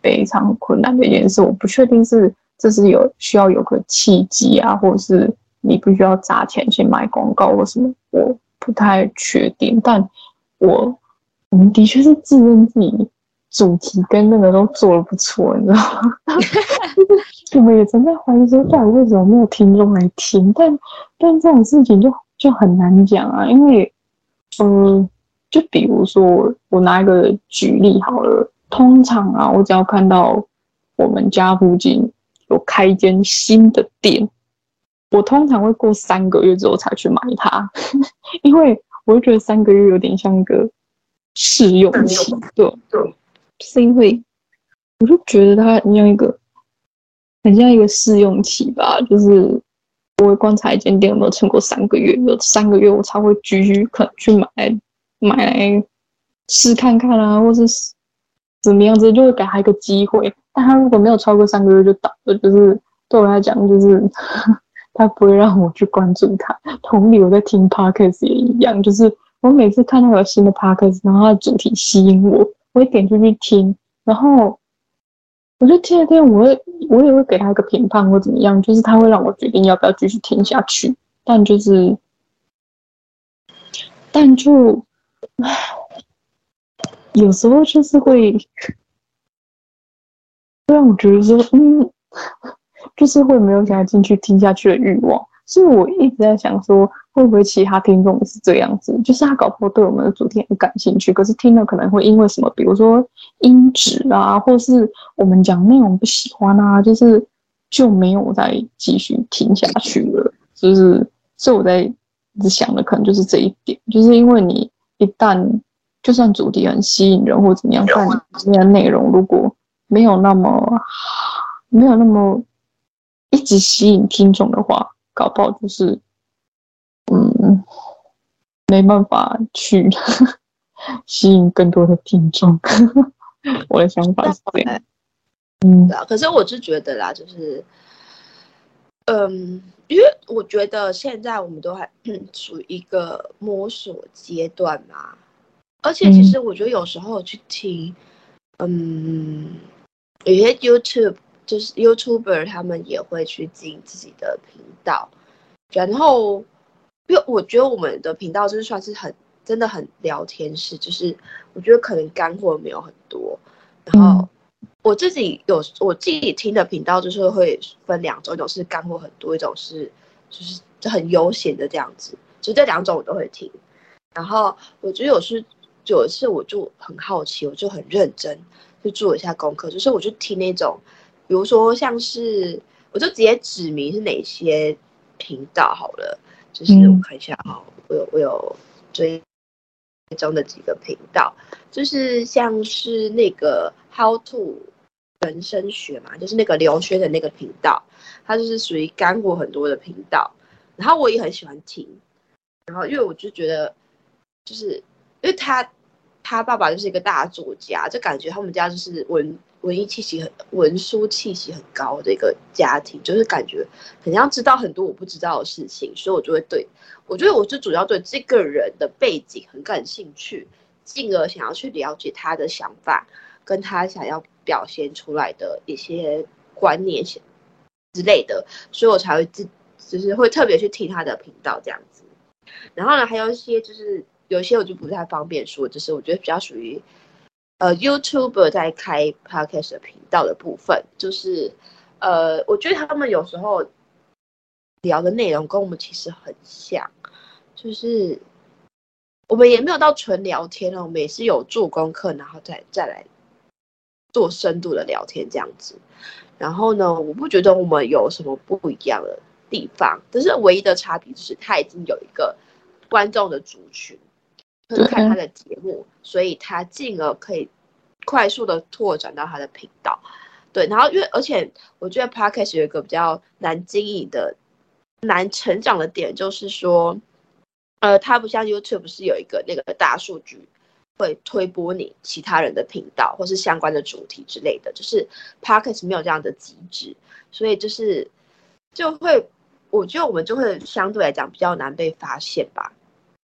S4: 非常困难的一件事。我不确定是这是有需要有个契机啊，或者是你必须要砸钱去买广告或什么，我不太确定。但我我们的确是自认自己主题跟那个都做的不错，你知道吗？*laughs* 我们也曾在怀疑说，到底为什么没有听众来听？但但这种事情就就很难讲啊，因为嗯。呃就比如说，我拿一个举例好了。通常啊，我只要看到我们家附近有开一间新的店，我通常会过三个月之后才去买它，*laughs* 因为我会觉得三个月有点像一个试用期。对对，是因为我就觉得它很像一个很像一个试用期吧，就是我会观察一间店有没有撑过三个月，有三个月我才会继续可能去买。买来试看看啊，或是怎么样子，就会给他一个机会。但他如果没有超过三个月就倒了，就是对我来讲，就是 *laughs* 他不会让我去关注他。同理，我在听 podcast 也一样，就是我每次看到有新的 podcast，然后它的主题吸引我，我会点进去听，然后我就听了听，我会我也会给他一个评判或怎么样，就是他会让我决定要不要继续听下去。但就是，但就。有时候就是会让我觉得说，嗯，就是会没有想要进去听下去的欲望。所以我一直在想说，会不会其他听众也是这样子？就是他搞不好对我们的主题很感兴趣，可是听了可能会因为什么，比如说音质啊，或是我们讲内容不喜欢啊，就是就没有再继续听下去了。就是，所以我在一直想的可能就是这一点，就是因为你。一旦就算主题很吸引人或怎么样，但今天内容如果没有那么没有那么一直吸引听众的话，搞不好就是嗯没办法去 *laughs* 吸引更多的听众。*laughs* 我的想法是这样，嗯，
S3: 可是我是觉得啦，就是嗯。因为我觉得现在我们都还 *clears throat* 处于一个摸索阶段嘛，而且其实我觉得有时候去听，嗯，嗯，有些 YouTube 就是 YouTuber 他们也会去经营自己的频道，然后因为我觉得我们的频道就是算是很真的很聊天式，就是我觉得可能干货没有很多，然后。我自己有我自己听的频道，就是会分两种，一种是干货很多，一种是就是很悠闲的这样子。其实这两种我都会听。然后我觉得有时有一次我就很好奇，我就很认真去做一下功课，就是我就听那种，比如说像是，我就直接指明是哪些频道好了，就是我看一下哈、嗯，我有我有追踪的几个频道，就是像是那个 How to 人生学嘛，就是那个刘轩的那个频道，它就是属于干货很多的频道，然后我也很喜欢听，然后因为我就觉得，就是因为他。他爸爸就是一个大作家，就感觉他们家就是文文艺气息很文书气息很高的一个家庭，就是感觉很像知道很多我不知道的事情，所以我就会对，我觉得我就主要对这个人的背景很感兴趣，进而想要去了解他的想法，跟他想要表现出来的一些观念之类的，所以我才会自就是会特别去听他的频道这样子，然后呢，还有一些就是。有些我就不太方便说，就是我觉得比较属于，呃，YouTuber 在开 Podcast 的频道的部分，就是，呃，我觉得他们有时候聊的内容跟我们其实很像，就是我们也没有到纯聊天了，我们也是有做功课，然后再再来做深度的聊天这样子。然后呢，我不觉得我们有什么不一样的地方，但是唯一的差别就是他已经有一个观众的族群。就看他的节目，所以他进而可以快速的拓展到他的频道，对。然后因为而且我觉得 Podcast 有一个比较难经营的、难成长的点，就是说，呃，它不像 YouTube 是有一个那个大数据会推播你其他人的频道或是相关的主题之类的，就是 Podcast 没有这样的机制，所以就是就会，我觉得我们就会相对来讲比较难被发现吧。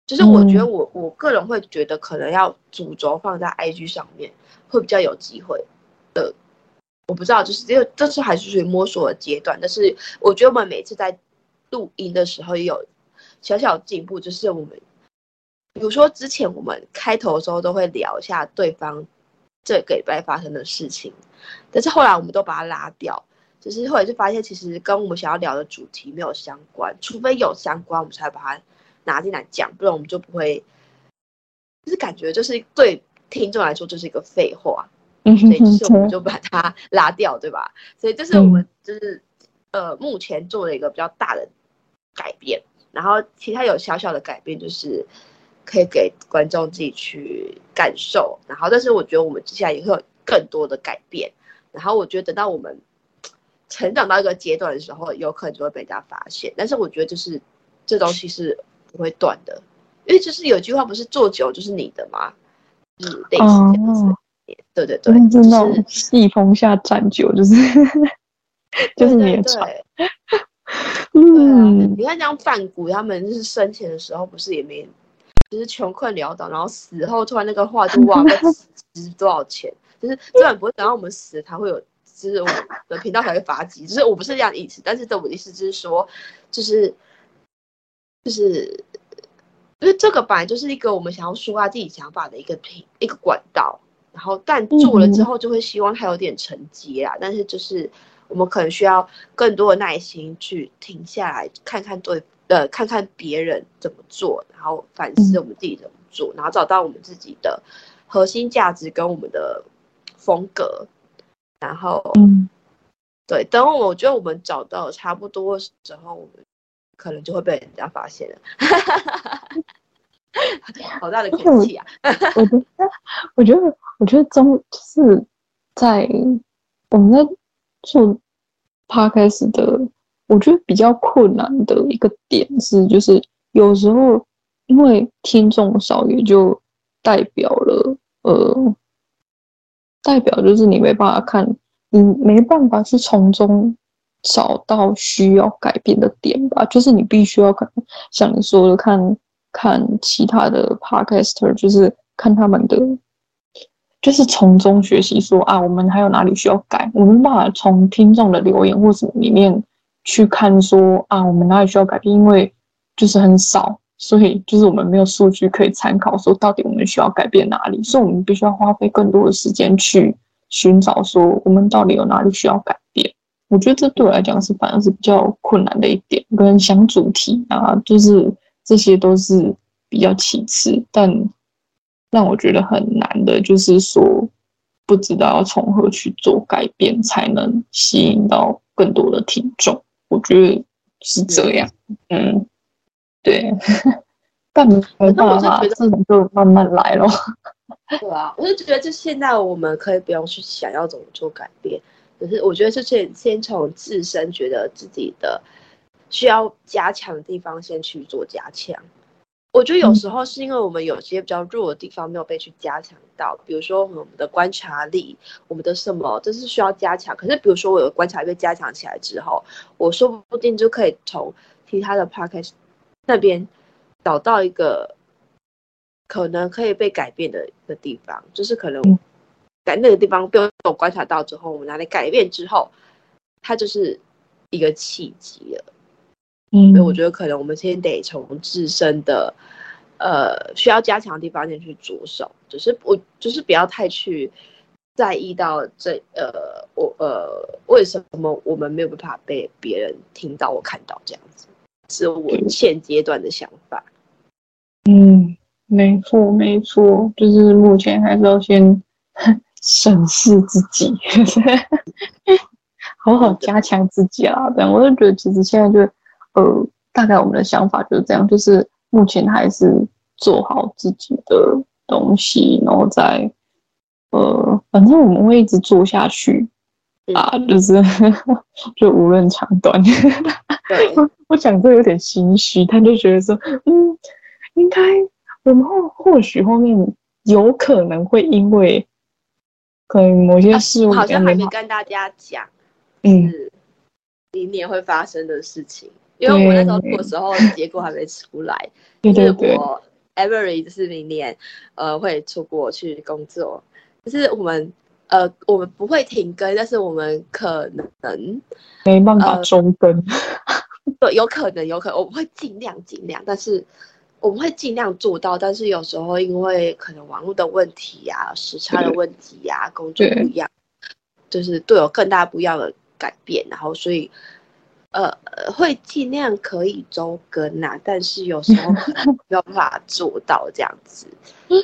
S3: 就是我觉得我我个人会觉得可能要主轴放在 IG 上面会比较有机会的，我不知道，就是这这次还是属于摸索的阶段。但是我觉得我们每次在录音的时候也有小小进步，就是我们比如说之前我们开头的时候都会聊一下对方这个礼拜发生的事情，但是后来我们都把它拉掉，就是后来就发现其实跟我们想要聊的主题没有相关，除非有相关，我们才把它。拿进来讲，不然我们就不会，就是感觉就是对听众来说就是一个废话，所以就是我们就把它拉掉，对吧？所以这是我们就是呃目前做了一个比较大的改变，然后其他有小小的改变，就是可以给观众自己去感受。然后，但是我觉得我们接下来也会有更多的改变。然后，我觉得等到我们成长到一个阶段的时候，有可能就会被大家发现。但是，我觉得就是这东西是。不会断的，因为就是有句话不是做久就是你的吗？嗯，类似这样子。对对对，
S4: 就是那种逆风下站久，就是 *laughs* 就是你的船。
S3: 嗯，你看像范谷他们就是生前的时候不是也没，就是穷困潦倒，然后死后突然那个画就哇，值多少钱？*laughs* 就是虽然不会等到我们死才会有，就是我们的频道才会发迹，就是我不是这样的意思，但是我的意思就是说，就是。就是，因为这个本来就是一个我们想要抒发自己想法的一个平一个管道，然后但做了之后就会希望它有点承接啊、但是就是我们可能需要更多的耐心去停下来看看对呃看看别人怎么做，然后反思我们自己怎么做，然后找到我们自己的核心价值跟我们的风格，然后，对，等我我觉得我们找到差不多的时候，我们。可能就会被人家发现了，*laughs* 好大的口气啊！
S4: 我觉得，我觉得，我觉得中就是在我们在做 podcast 的，我觉得比较困难的一个点是，就是有时候因为听众少，也就代表了呃，代表就是你没办法看，你没办法去从中。找到需要改变的点吧，就是你必须要看，像你说的，看看其他的 podcaster，就是看他们的，就是从中学习说啊，我们还有哪里需要改？我们没办法从听众的留言或什么里面去看说啊，我们哪里需要改变，因为就是很少，所以就是我们没有数据可以参考，说到底我们需要改变哪里，所以我们必须要花费更多的时间去寻找说我们到底有哪里需要改。我觉得这对我来讲是反而是比较困难的一点，跟想主题啊，就是这些都是比较其次，但让我觉得很难的就是说，不知道要从何去做改变，才能吸引到更多的听众。我觉得是这样，嗯，对。*laughs* 但没办法，这种就慢慢来咯。*laughs*
S3: 对啊，我就觉得，就现在我们可以不用去想要怎么做改变，可是我觉得是先先从自身觉得自己的需要加强的地方先去做加强。我觉得有时候是因为我们有些比较弱的地方没有被去加强到，比如说我们的观察力，我们的什么，这是需要加强。可是比如说我有观察力被加强起来之后，我说不定就可以从其他的 podcast 那边找到一个可能可以被改变的一个地方，就是可能在那个地方被我观察到之后，我们拿来改变之后，它就是一个契机了。嗯，所以我觉得可能我们先得从自身的，呃，需要加强的地方先去着手，只是我就是不要太去在意到这呃，我呃，为什么我们没有办法被别人听到我看到这样子，是我现阶段的想法。
S4: 嗯，没错没错，就是目前还是要先审视自己，*laughs* 好好加强自己啊。这样我就觉得其实现在就。呃，大概我们的想法就是这样，就是目前还是做好自己的东西，然后再呃，反正我们会一直做下去啊，就是 *laughs* 就无论长短。对，*laughs* 我讲这有点心虚，他就觉得说，嗯，应该我们后或许后面有可能会因为可能某些事物、
S3: 啊，好像还没跟大家讲，嗯，明年会发生的事情。因为我那时候做的时候，结果还没出来。*laughs* 对对对。我 Avery 是明年，呃，会出国去工作。就是我们，呃，我们不会停更，但是我们可能
S4: 没办法中更。
S3: 呃、对，有可能，有可能，我们会尽量尽量，但是我们会尽量做到。但是有时候因为可能网络的问题呀、啊、时差的问题呀、啊、工作不一样，就是都有更大不一样的改变，然后所以。呃，会尽量可以周更呐，但是有时候没有办法做到这样子。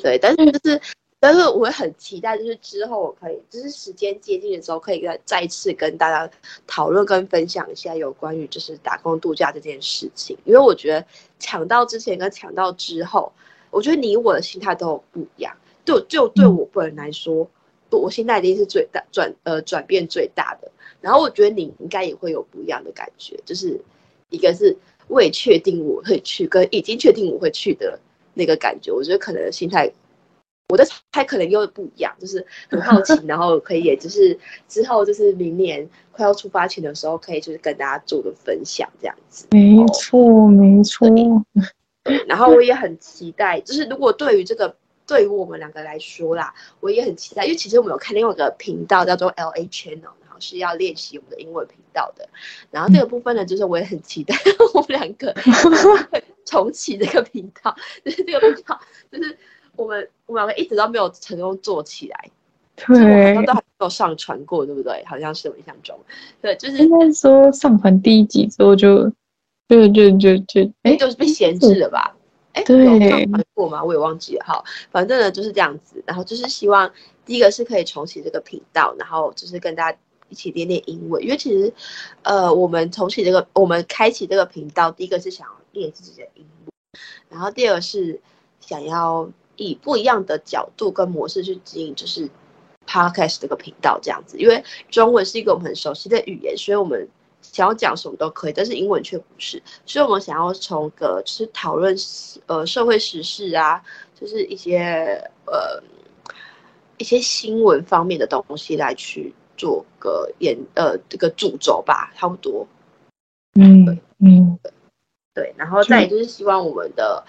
S3: 对，但是就是，但是我会很期待，就是之后我可以，就是时间接近的时候，可以再再次跟大家讨论跟分享一下有关于就是打工度假这件事情。因为我觉得抢到之前跟抢到之后，我觉得你我的心态都不一样。就就对我本人来说，我现在一定是最大转呃转变最大的。然后我觉得你应该也会有不一样的感觉，就是一个是未确定我会去，跟已经确定我会去的那个感觉。我觉得可能心态，我的猜可能又不一样，就是很好奇，*laughs* 然后可以也就是之后就是明年快要出发前的时候，可以就是跟大家做个分享这样子。
S4: 没错，没错。
S3: 然后我也很期待，就是如果对于这个对于我们两个来说啦，我也很期待，因为其实我们有看另外一个频道叫做 LA Channel 然后。是要练习我们的英文频道的，然后这个部分呢，就是我也很期待 *laughs* 我们两个重启这个频道，就是这个频道，就是我们我们两个一直都没有成功做起来，对，好像都还没有上传过，对不对？好像是我印象中，对，就是
S4: 应该说上传第一集之后就就就就就哎，
S3: 就是被闲置了吧？哎，对，有上传过吗？我也忘记了。哈，反正呢就是这样子，然后就是希望第一个是可以重启这个频道，然后就是跟大家。一起练练英文，因为其实，呃，我们重启这个，我们开启这个频道，第一个是想要练自己的英文，然后第二个是想要以不一样的角度跟模式去经营，就是 podcast 这个频道这样子。因为中文是一个我们很熟悉的语言，所以我们想要讲什么都可以，但是英文却不是，所以我们想要从个就是讨论呃社会时事啊，就是一些呃一些新闻方面的东西来去。做个演呃这个主轴吧，差不多。
S4: 嗯，对，嗯，
S3: 对，然后再就是希望我们的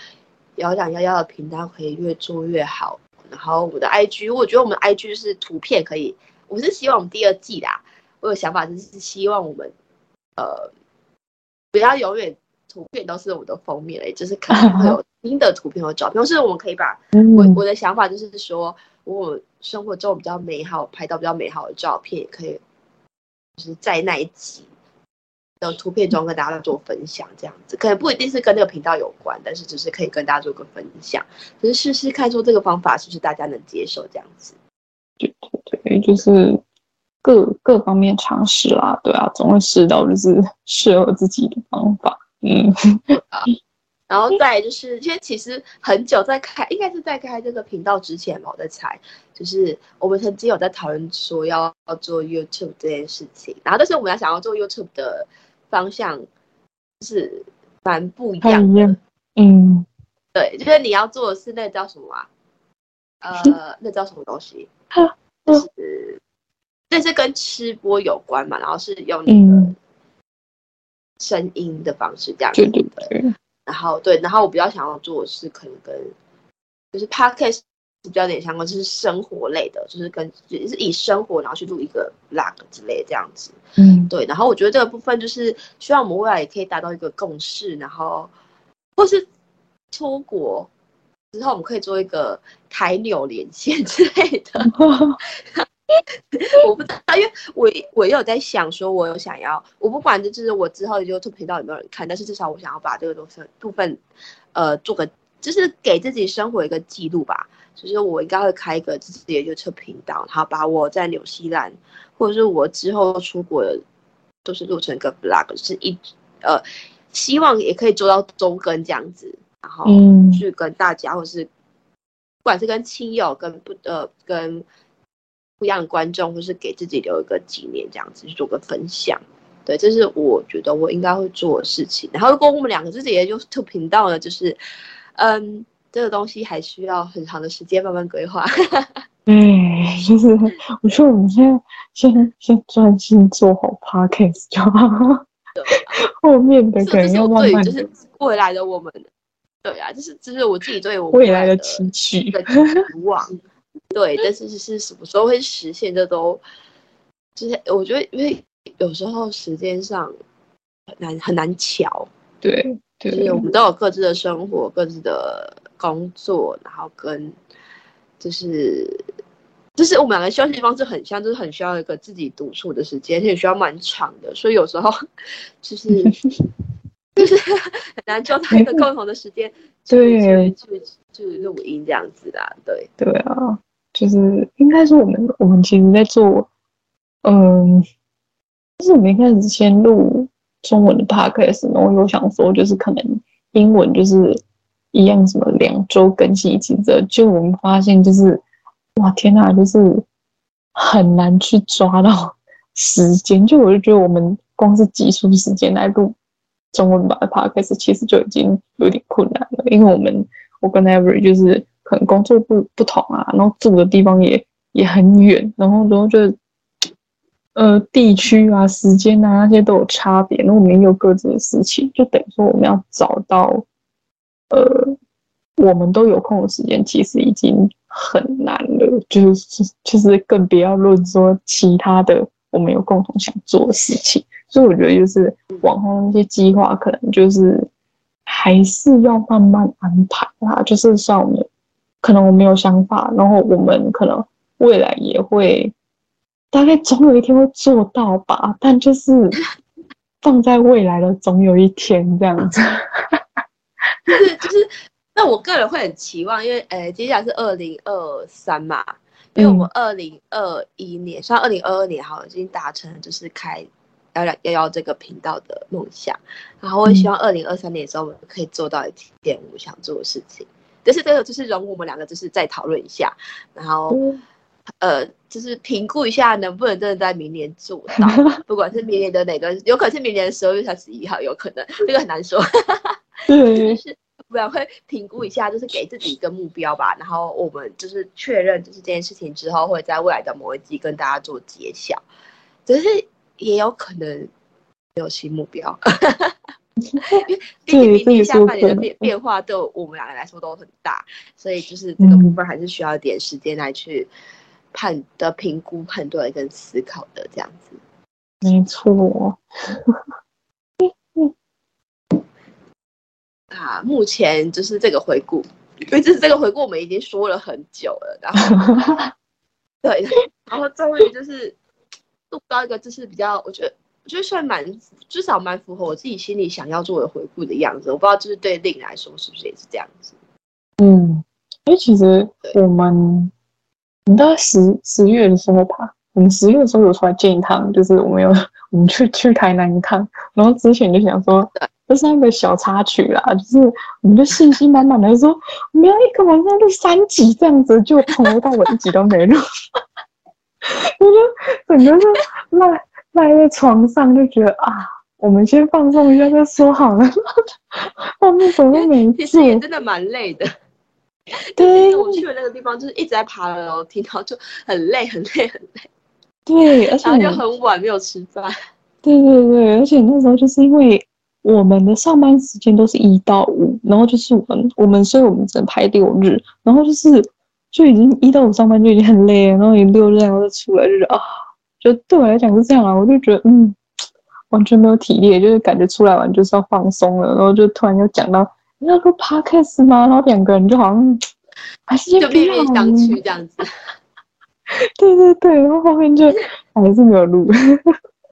S3: 摇两幺幺的频道可以越做越好。然后我的 IG，我觉得我们 IG 是图片可以，我是希望我们第二季啦，我有想法就是希望我们呃不要永远图片都是我们的封面，就是可能会有新的图片和照片，就是我们可以把我我的想法就是说。我生活中比较美好，拍到比较美好的照片，也可以就是在那一集的图片中跟大家做分享，这样子可能不一定是跟那个频道有关，但是只是可以跟大家做个分享，只是试试看说这个方法是不是大家能接受这样子。
S4: 对对对，就是各各方面尝试啦，对啊，总会试到就是适合自己的方法。嗯，*laughs*
S3: 啊，然后再就是，因为其实很久在开，应该是在开这个频道之前嘛，我在猜，就是我们曾经有在讨论说要要做 YouTube 这件事情，然后但是我们要想要做 YouTube 的方向是蛮不一样的，
S4: 嗯，
S3: 对，就是你要做的是那叫什么啊？呃，那叫什么东西？就是这是跟吃播有关嘛，然后是用那个声音的方式这样子的。对对对。然后对，然后我比较想要做的是可能跟就是 podcast 比较点相关，就是生活类的，就是跟就是以生活然后去录一个 vlog 之类的这样子。嗯，对。然后我觉得这个部分就是希望我们未来也可以达到一个共识，然后或是出国。之后我们可以做一个台纽连线 *laughs* 之类的，*laughs* 我不知道，因为我我也有在想，说我有想要，我不管就是我之后 YouTube 频道有没有人看，但是至少我想要把这个东西部分，呃，做个就是给自己生活一个记录吧。就是我应该会开一个自己的 YouTube 频道，然后把我在纽西兰或者是我之后出国的都是录成一个 Vlog，就是一呃，希望也可以做到周更这样子。然后去跟大家，或是不管是跟亲友、跟不呃跟不一样的观众，或是给自己留一个纪念，这样子去做个分享。对，这是我觉得我应该会做的事情。然后，如果我们两个自己也有 YouTube 频道呢，就是嗯，这个东西还需要很长的时间慢慢规划。*laughs*
S4: 嗯，就 *laughs* 是我说我们现在先先专心做好 Podcast 就好，后面的可能要慢慢。
S3: 就是未来的我们。对啊，就是就是我自己对我
S4: 未来的期许
S3: 的 *laughs* 期望，对，但是是什么时候会实现，这都就是我觉得，因为有时候时间上很难很难乔，
S4: 对，对，
S3: 就是我们都有各自的生活、各自的工作，然后跟就是就是我们两个休息方式很像，就是很需要一个自己独处的时间，而且需要蛮长的，所以有时候 *laughs* 就是。*laughs* 就是很难抓到一个共同的时间，
S4: 对，
S3: 去去录音这样子的，对，
S4: 对啊，就是应该说我们我们其实在做，嗯，就是我们一开始先录中文的 podcast，然后又想说就是可能英文就是一样什么两周更新一次的，就我们发现就是哇天呐，就是很难去抓到时间，就我就觉得我们光是挤出时间来录。中文版的 podcast 其实就已经有点困难了，因为我们我跟 Avery 就是可能工作不不同啊，然后住的地方也也很远，然后然后就呃地区啊、时间啊那些都有差别，那我们也有各自的事情，就等于说我们要找到呃我们都有空的时间，其实已经很难了，就是就是更不要论说其他的我们有共同想做的事情。所以我觉得，就是往后那些计划，可能就是还是要慢慢安排啦。就是像我们，可能我们有想法，然后我们可能未来也会，大概总有一天会做到吧。但就是放在未来的总有一天这样子。*laughs*
S3: 就是就是，那我个人会很期望，因为呃，接下来是二零二三嘛，因为我们二零二一年，算二零二二年好像已经达成，就是开。要要要要这个频道的梦想，然后我也希望二零二三年的时候我们可以做到一点我们想做的事情。但是这个就是容我们两个就是再讨论一下，然后、嗯、呃就是评估一下能不能真的在明年做到，*laughs* 不管是明年的哪个，有可能是明年的十二月三十一号，有可能这个很难说。*laughs*
S4: 对，
S3: 就是不然会评估一下，就是给自己一个目标吧。然后我们就是确认就是这件事情之后，会在未来的某一季跟大家做揭晓。只是。也有可能有新目标，*laughs* 因为毕竟明年下半年的变变化对我们两个来说都很大，所以就是这个部分还是需要一点时间来去判的评估、判断跟思考的这样子。
S4: 没错。
S3: 啊，目前就是这个回顾，因为这是这个回顾，我们已经说了很久了，然后 *laughs* 对，然后终于就是。录到一个就是比较，我觉得我觉得算蛮至少蛮符合我自己心里想要做的回顾的样子。我不知道就是对 Lin 来说是不是也是这样子？
S4: 嗯，因为其实我们我们大概十十月的时候吧，我们十月的时候有出来见一趟，就是我们有我们去去台南一趟，然后之前就想说，这是那个小插曲啦，就是我们就信心满满的说，我们要一个晚上录三集这样子，就从头到尾一集都没录，我就整个就赖赖在床上，就觉得啊。我们先放松一下再说好了。后面什么都没做，
S3: 其实也真的蛮累的。对，我去的那个地方就是一直在爬楼梯，然后就很累，很累，很累。
S4: 对，而且
S3: 就很晚没有吃饭。
S4: 对对对，而且那时候就是因为我们的上班时间都是一到五，然后就是我们我们所以我们只能排六日，然后就是就已经一到五上班就已经很累了，然后你六日然后就出来就是啊，就对我来讲是这样啊，我就觉得嗯。完全没有体力，就是感觉出来玩就是要放松了，然后就突然又讲到你要录 podcast 吗？然后两个人就好像还是
S3: 就面面相觑这样子。*laughs*
S4: 对对对，然后后面就还是没有录。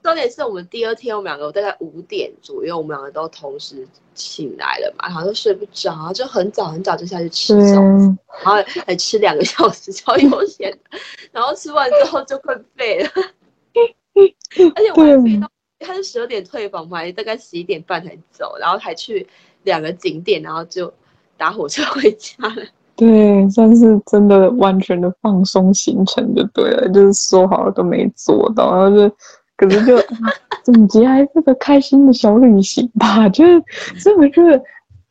S3: 重点是我们第二天，我们两个大概五点左右，我们两个都同时醒来了嘛，然后就睡不着，然后就很早很早就下去吃早餐，然后还吃两个小时超悠闲，然后吃完之后就困废了，而且我还飞到。他是十二点退房，嘛大概十一点半才走，然后还去两个景点，然后就搭火车回家了。*laughs* 对，
S4: 算是真的完全的放松行程就对了，就是说好了都没做到，然后就可是就总结还是个开心的小旅行吧，就是所以我觉得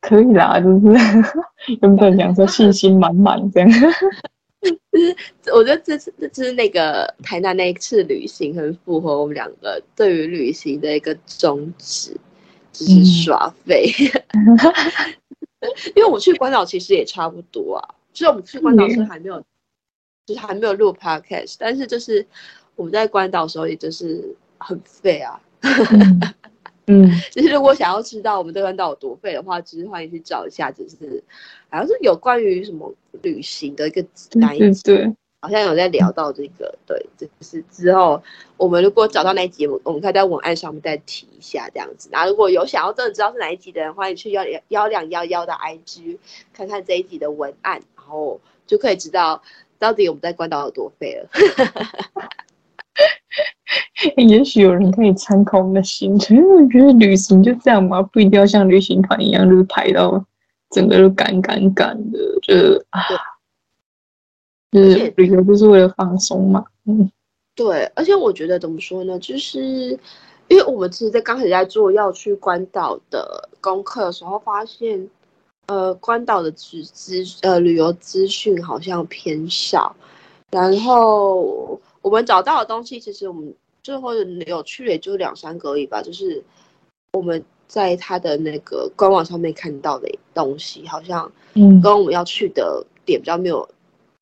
S4: 可以啦，就是 *laughs* 原本想说信心满满这样。*laughs*
S3: 就是我觉得这次这次那个台南那一次旅行很符合我们两个对于旅行的一个宗旨，就是耍废。嗯、*laughs* 因为我去关岛其实也差不多啊，就是我们去关岛是还没有，就是还没有录 podcast，但是就是我们在关岛的时候也就是很废啊。*laughs* 嗯
S4: 嗯，
S3: 就是如果想要知道我们对关岛有多废的话，其实欢迎去找一下，就是好像是有关于什么旅行的一个哪一集，好像有在聊到这个，对，就是之后我们如果找到那一集，我们可以在文案上面再提一下这样子。那如果有想要真的知道是哪一集的人，欢迎去幺两幺两幺幺的 IG 看看这一集的文案，然后就可以知道到底我们在关岛有多废了。*laughs* *laughs*
S4: 也许有人可以参考我们的行程，*laughs* 因为我觉得旅行就这样嘛，不一定要像旅行团一样，就是排到整个都赶赶赶的，就是啊，就是旅游就是为了放松嘛。嗯，
S3: 对，而且我觉得怎么说呢，就是因为我们其实，在刚开始在做要去关岛的功课的时候，发现呃，关岛的资资呃旅游资讯好像偏少，然后。我们找到的东西，其实我们最后有去也就两三个而已吧。就是我们在他的那个官网上面看到的东西，好像嗯跟我们要去的点比较没有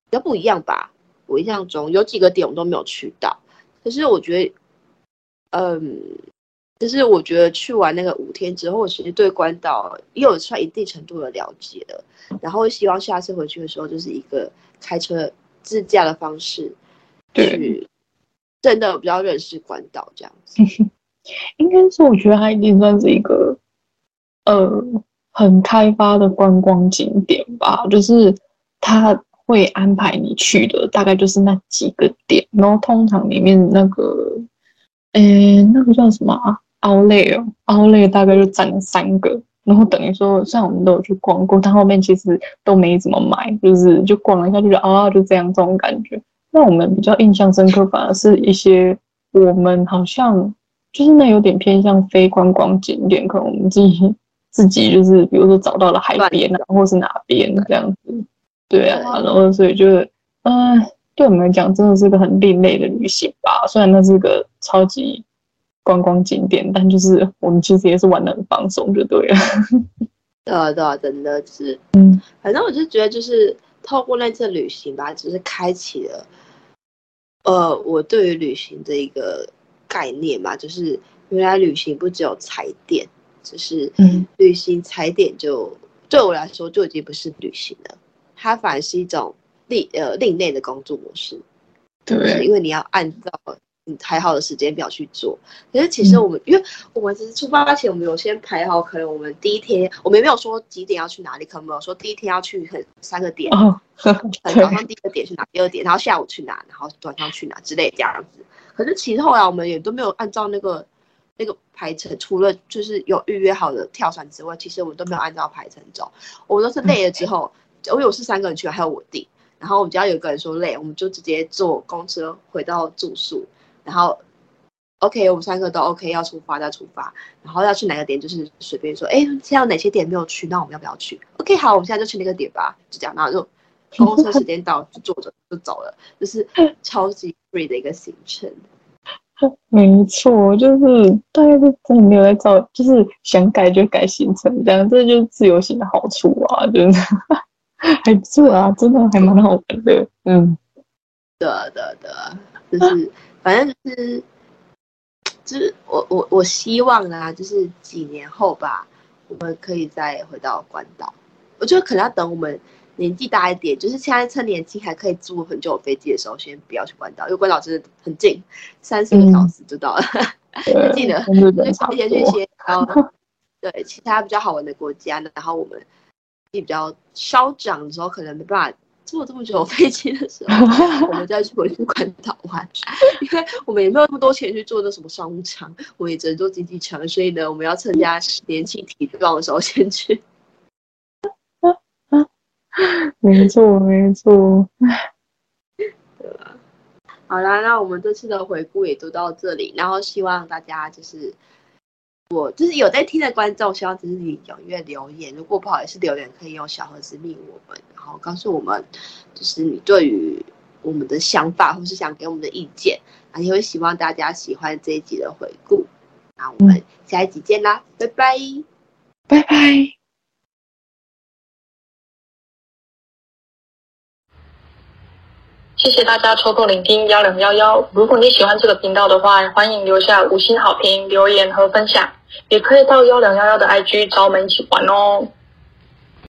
S3: 比较不一样吧。我印象中有几个点我都没有去到，可是我觉得，嗯，就是我觉得去完那个五天之后，我其实对关岛也有算一定程度的了解了。然后希望下次回去的时候，就是一个开车自驾的方式。对，真的比较认识关岛这样子，*laughs*
S4: 应该是我觉得它一定算是一个呃很开发的观光景点吧，就是他会安排你去的大概就是那几个点，然后通常里面那个，诶那个叫什么啊？Outlet 哦，Outlet 大概就占了三个，然后等于说虽然我们都有去逛过，但后面其实都没怎么买，就是就逛了一下就觉得啊就这样这种感觉。那我们比较印象深刻，反而是一些我们好像就是那有点偏向非观光景点，可能我们自己自己就是比如说找到了海边啊，或是哪边这样子，对啊，然后所以就是，嗯、呃，对我们来讲真的是个很另类的旅行吧。虽然那是个超级观光景点，但就是我们其实也是玩得很放松，就对了。
S3: 对啊，对啊，真的是，嗯，反正我就觉得就是透过那次旅行吧，只是开启了。呃，我对于旅行的一个概念嘛，就是原来旅行不只有踩点，就是嗯旅行踩点就、嗯、对我来说就已经不是旅行了，它反而是一种另呃另类的工作模式。
S4: 对，
S3: 因为你要按照嗯排好的时间表去做。可是其实我们，嗯、因为我们其实出发前，我们有先排好，可能我们第一天我们也没有说几点要去哪里，可能没有说第一天要去很三个点，哦、*laughs* *laughs* 早上第一个点去哪，第二点，然后下午去哪，然后晚上去哪之类这样子。可是其实后来我们也都没有按照那个那个排程，除了就是有预约好的跳伞之外，其实我们都没有按照排程走。我们都是累了之后，因为我是三个人去，还有我弟。然后我们只要有一个人说累，我们就直接坐公车回到住宿。然后，OK，我们三个都 OK，要出发再出发。然后要去哪个点，就是随便说，哎，现在有哪些点没有去？那我们要不要去？OK，好，我们现在就去那个点吧。就这样，然后就公车时间到就坐着就走了，就是超级 free 的一个行程。*laughs*
S4: 没错，就是大家都真的没有在照，就是想改就改行程，这样这就是自由行的好处啊，真的。*laughs* 还不错啊，真的还蛮好玩的。嗯，
S3: 对对对，就是反正就是就是我我我希望啊，就是几年后吧，我们可以再回到关岛。我觉得可能要等我们年纪大一点，就是现在趁年轻还可以坐很久飞机的时候，先不要去关岛，因为关岛真的很近，三四个小时就到了。嗯、记 *laughs* 得就早一点去一些，然后对其他比较好玩的国家，然后我们。比较稍长的时候，可能没办法坐这么久飞机的时候，*laughs* 我们再去回去关岛玩，*laughs* 因为我们也没有那么多钱去坐那什么商务舱，我们也只能坐经济舱，所以呢，我们要趁人家年轻体壮的时候先去。*laughs*
S4: 没错，没错。
S3: 对吧？好啦，那我们这次的回顾也都到这里，然后希望大家就是。我就是有在听的观众，希望只是你踊跃留言。如果不好意思留言，可以用小盒子密我们，然后告诉我们，就是你对于我们的想法，或是想给我们的意见。啊，也会希望大家喜欢这一集的回顾。那我们下一集见啦，拜拜，
S4: 拜拜。
S1: 谢谢大家抽空聆听幺零幺幺。如果你喜欢这个频道的话，欢迎留下五星好评、留言和分享。也可以到幺两幺幺的 IG 找我们一起玩哦。